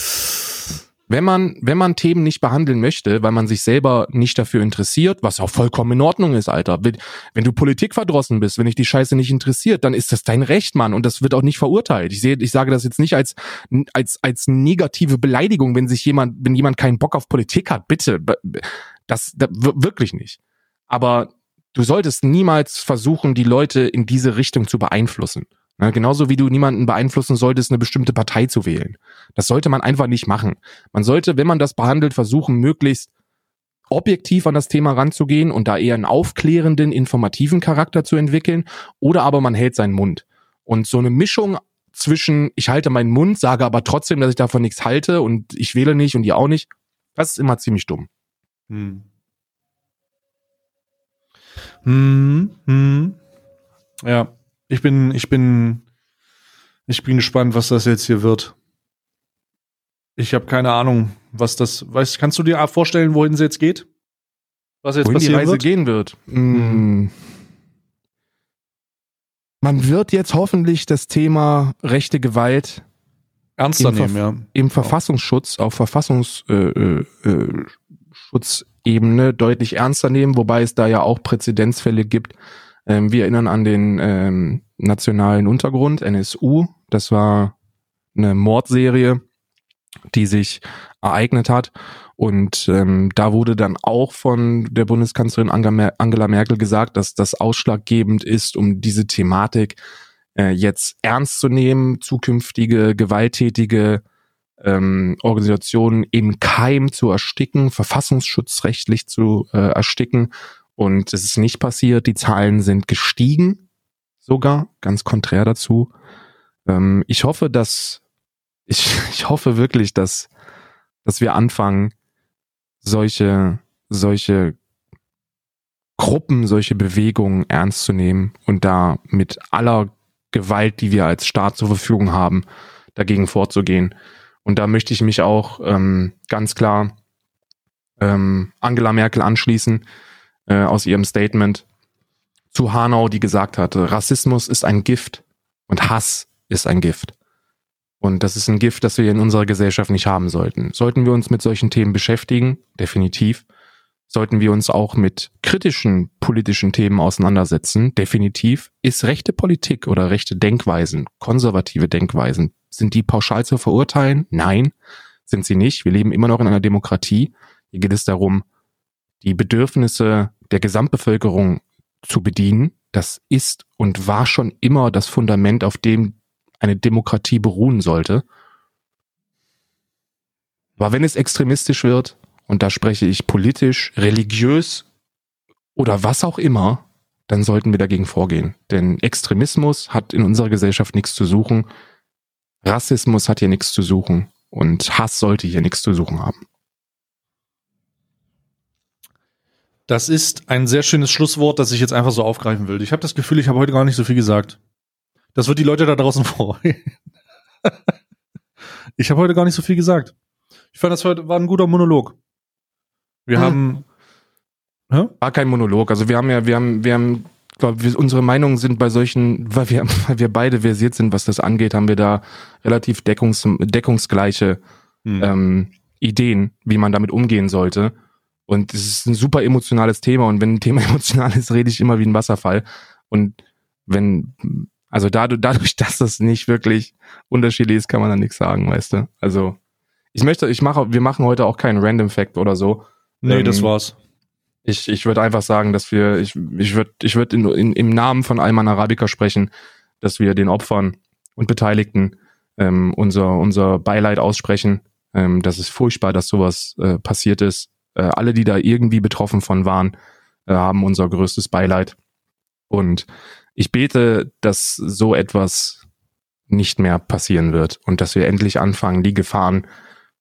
Wenn man, wenn man Themen nicht behandeln möchte, weil man sich selber nicht dafür interessiert, was auch vollkommen in Ordnung ist, Alter. Wenn, wenn du Politik verdrossen bist, wenn dich die Scheiße nicht interessiert, dann ist das dein Recht, Mann. Und das wird auch nicht verurteilt. Ich sehe, ich sage das jetzt nicht als, als, als negative Beleidigung, wenn sich jemand, wenn jemand keinen Bock auf Politik hat. Bitte. Das, das wirklich nicht. Aber du solltest niemals versuchen, die Leute in diese Richtung zu beeinflussen. Ja, genauso wie du niemanden beeinflussen solltest, eine bestimmte Partei zu wählen. Das sollte man einfach nicht machen. Man sollte, wenn man das behandelt, versuchen, möglichst objektiv an das Thema ranzugehen und da eher einen aufklärenden, informativen Charakter zu entwickeln. Oder aber man hält seinen Mund. Und so eine Mischung zwischen, ich halte meinen Mund, sage aber trotzdem, dass ich davon nichts halte und ich wähle nicht und ihr auch nicht, das ist immer ziemlich dumm. Hm. Hm, hm. Ja, ich bin, ich bin, ich bin gespannt, was das jetzt hier wird. Ich habe keine Ahnung, was das. Weißt, kannst du dir vorstellen, wohin sie jetzt geht? Was jetzt wohin passieren die Reise wird? gehen wird? Mhm. Man wird jetzt hoffentlich das Thema rechte Gewalt ernster im nehmen, Ver ja. Im Verfassungsschutz, auf Verfassungsschutzebene äh, äh, deutlich ernster nehmen, wobei es da ja auch Präzedenzfälle gibt, ähm, wir erinnern an den ähm, nationalen Untergrund, NSU. Das war eine Mordserie, die sich ereignet hat. Und ähm, da wurde dann auch von der Bundeskanzlerin Angela Merkel gesagt, dass das ausschlaggebend ist, um diese Thematik äh, jetzt ernst zu nehmen, zukünftige gewalttätige ähm, Organisationen im Keim zu ersticken, verfassungsschutzrechtlich zu äh, ersticken und es ist nicht passiert. Die Zahlen sind gestiegen, sogar, ganz konträr dazu. Ähm, ich hoffe, dass, ich, [laughs] ich hoffe wirklich, dass, dass wir anfangen, solche, solche Gruppen, solche Bewegungen ernst zu nehmen und da mit aller Gewalt, die wir als Staat zur Verfügung haben, dagegen vorzugehen. Und da möchte ich mich auch ähm, ganz klar ähm, Angela Merkel anschließen äh, aus ihrem Statement zu Hanau, die gesagt hatte, Rassismus ist ein Gift und Hass ist ein Gift. Und das ist ein Gift, das wir in unserer Gesellschaft nicht haben sollten. Sollten wir uns mit solchen Themen beschäftigen? Definitiv. Sollten wir uns auch mit kritischen politischen Themen auseinandersetzen? Definitiv. Ist rechte Politik oder rechte Denkweisen, konservative Denkweisen, sind die pauschal zu verurteilen? Nein, sind sie nicht. Wir leben immer noch in einer Demokratie. Hier geht es darum, die Bedürfnisse der Gesamtbevölkerung zu bedienen. Das ist und war schon immer das Fundament, auf dem eine Demokratie beruhen sollte. Aber wenn es extremistisch wird, und da spreche ich politisch, religiös oder was auch immer, dann sollten wir dagegen vorgehen. Denn Extremismus hat in unserer Gesellschaft nichts zu suchen. Rassismus hat hier nichts zu suchen. Und Hass sollte hier nichts zu suchen haben. Das ist ein sehr schönes Schlusswort, das ich jetzt einfach so aufgreifen will. Ich habe das Gefühl, ich habe heute gar nicht so viel gesagt. Das wird die Leute da draußen [laughs] freuen. ich habe heute gar nicht so viel gesagt. Ich fand, das heute war ein guter Monolog. Wir hm. haben. Hä? War kein Monolog. Also wir haben ja, wir haben, wir haben, glaube wir, unsere Meinungen sind bei solchen, weil wir, [laughs] weil wir beide versiert sind, was das angeht, haben wir da relativ deckungs, deckungsgleiche hm. ähm, Ideen, wie man damit umgehen sollte. Und es ist ein super emotionales Thema und wenn ein Thema [laughs] emotional ist, rede ich immer wie ein Wasserfall. Und wenn, also dadurch, dadurch, [laughs] dass das nicht wirklich unterschiedlich ist, kann man da nichts sagen, weißt du? Also ich möchte, ich mache, wir machen heute auch keinen Random Fact oder so. Nee, ähm, das war's. Ich, ich würde einfach sagen, dass wir, ich, ich würde, ich würde in, in, im Namen von Alman Arabica sprechen, dass wir den Opfern und Beteiligten ähm, unser, unser Beileid aussprechen. Ähm, das ist furchtbar, dass sowas äh, passiert ist äh, alle, die da irgendwie betroffen von waren, äh, haben unser größtes Beileid. Und ich bete, dass so etwas nicht mehr passieren wird und dass wir endlich anfangen, die Gefahren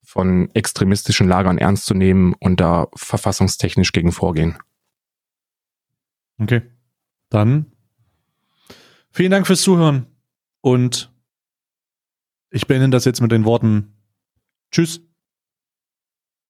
von extremistischen Lagern ernst zu nehmen und da verfassungstechnisch gegen vorgehen. Okay. Dann vielen Dank fürs Zuhören und ich beende das jetzt mit den Worten Tschüss.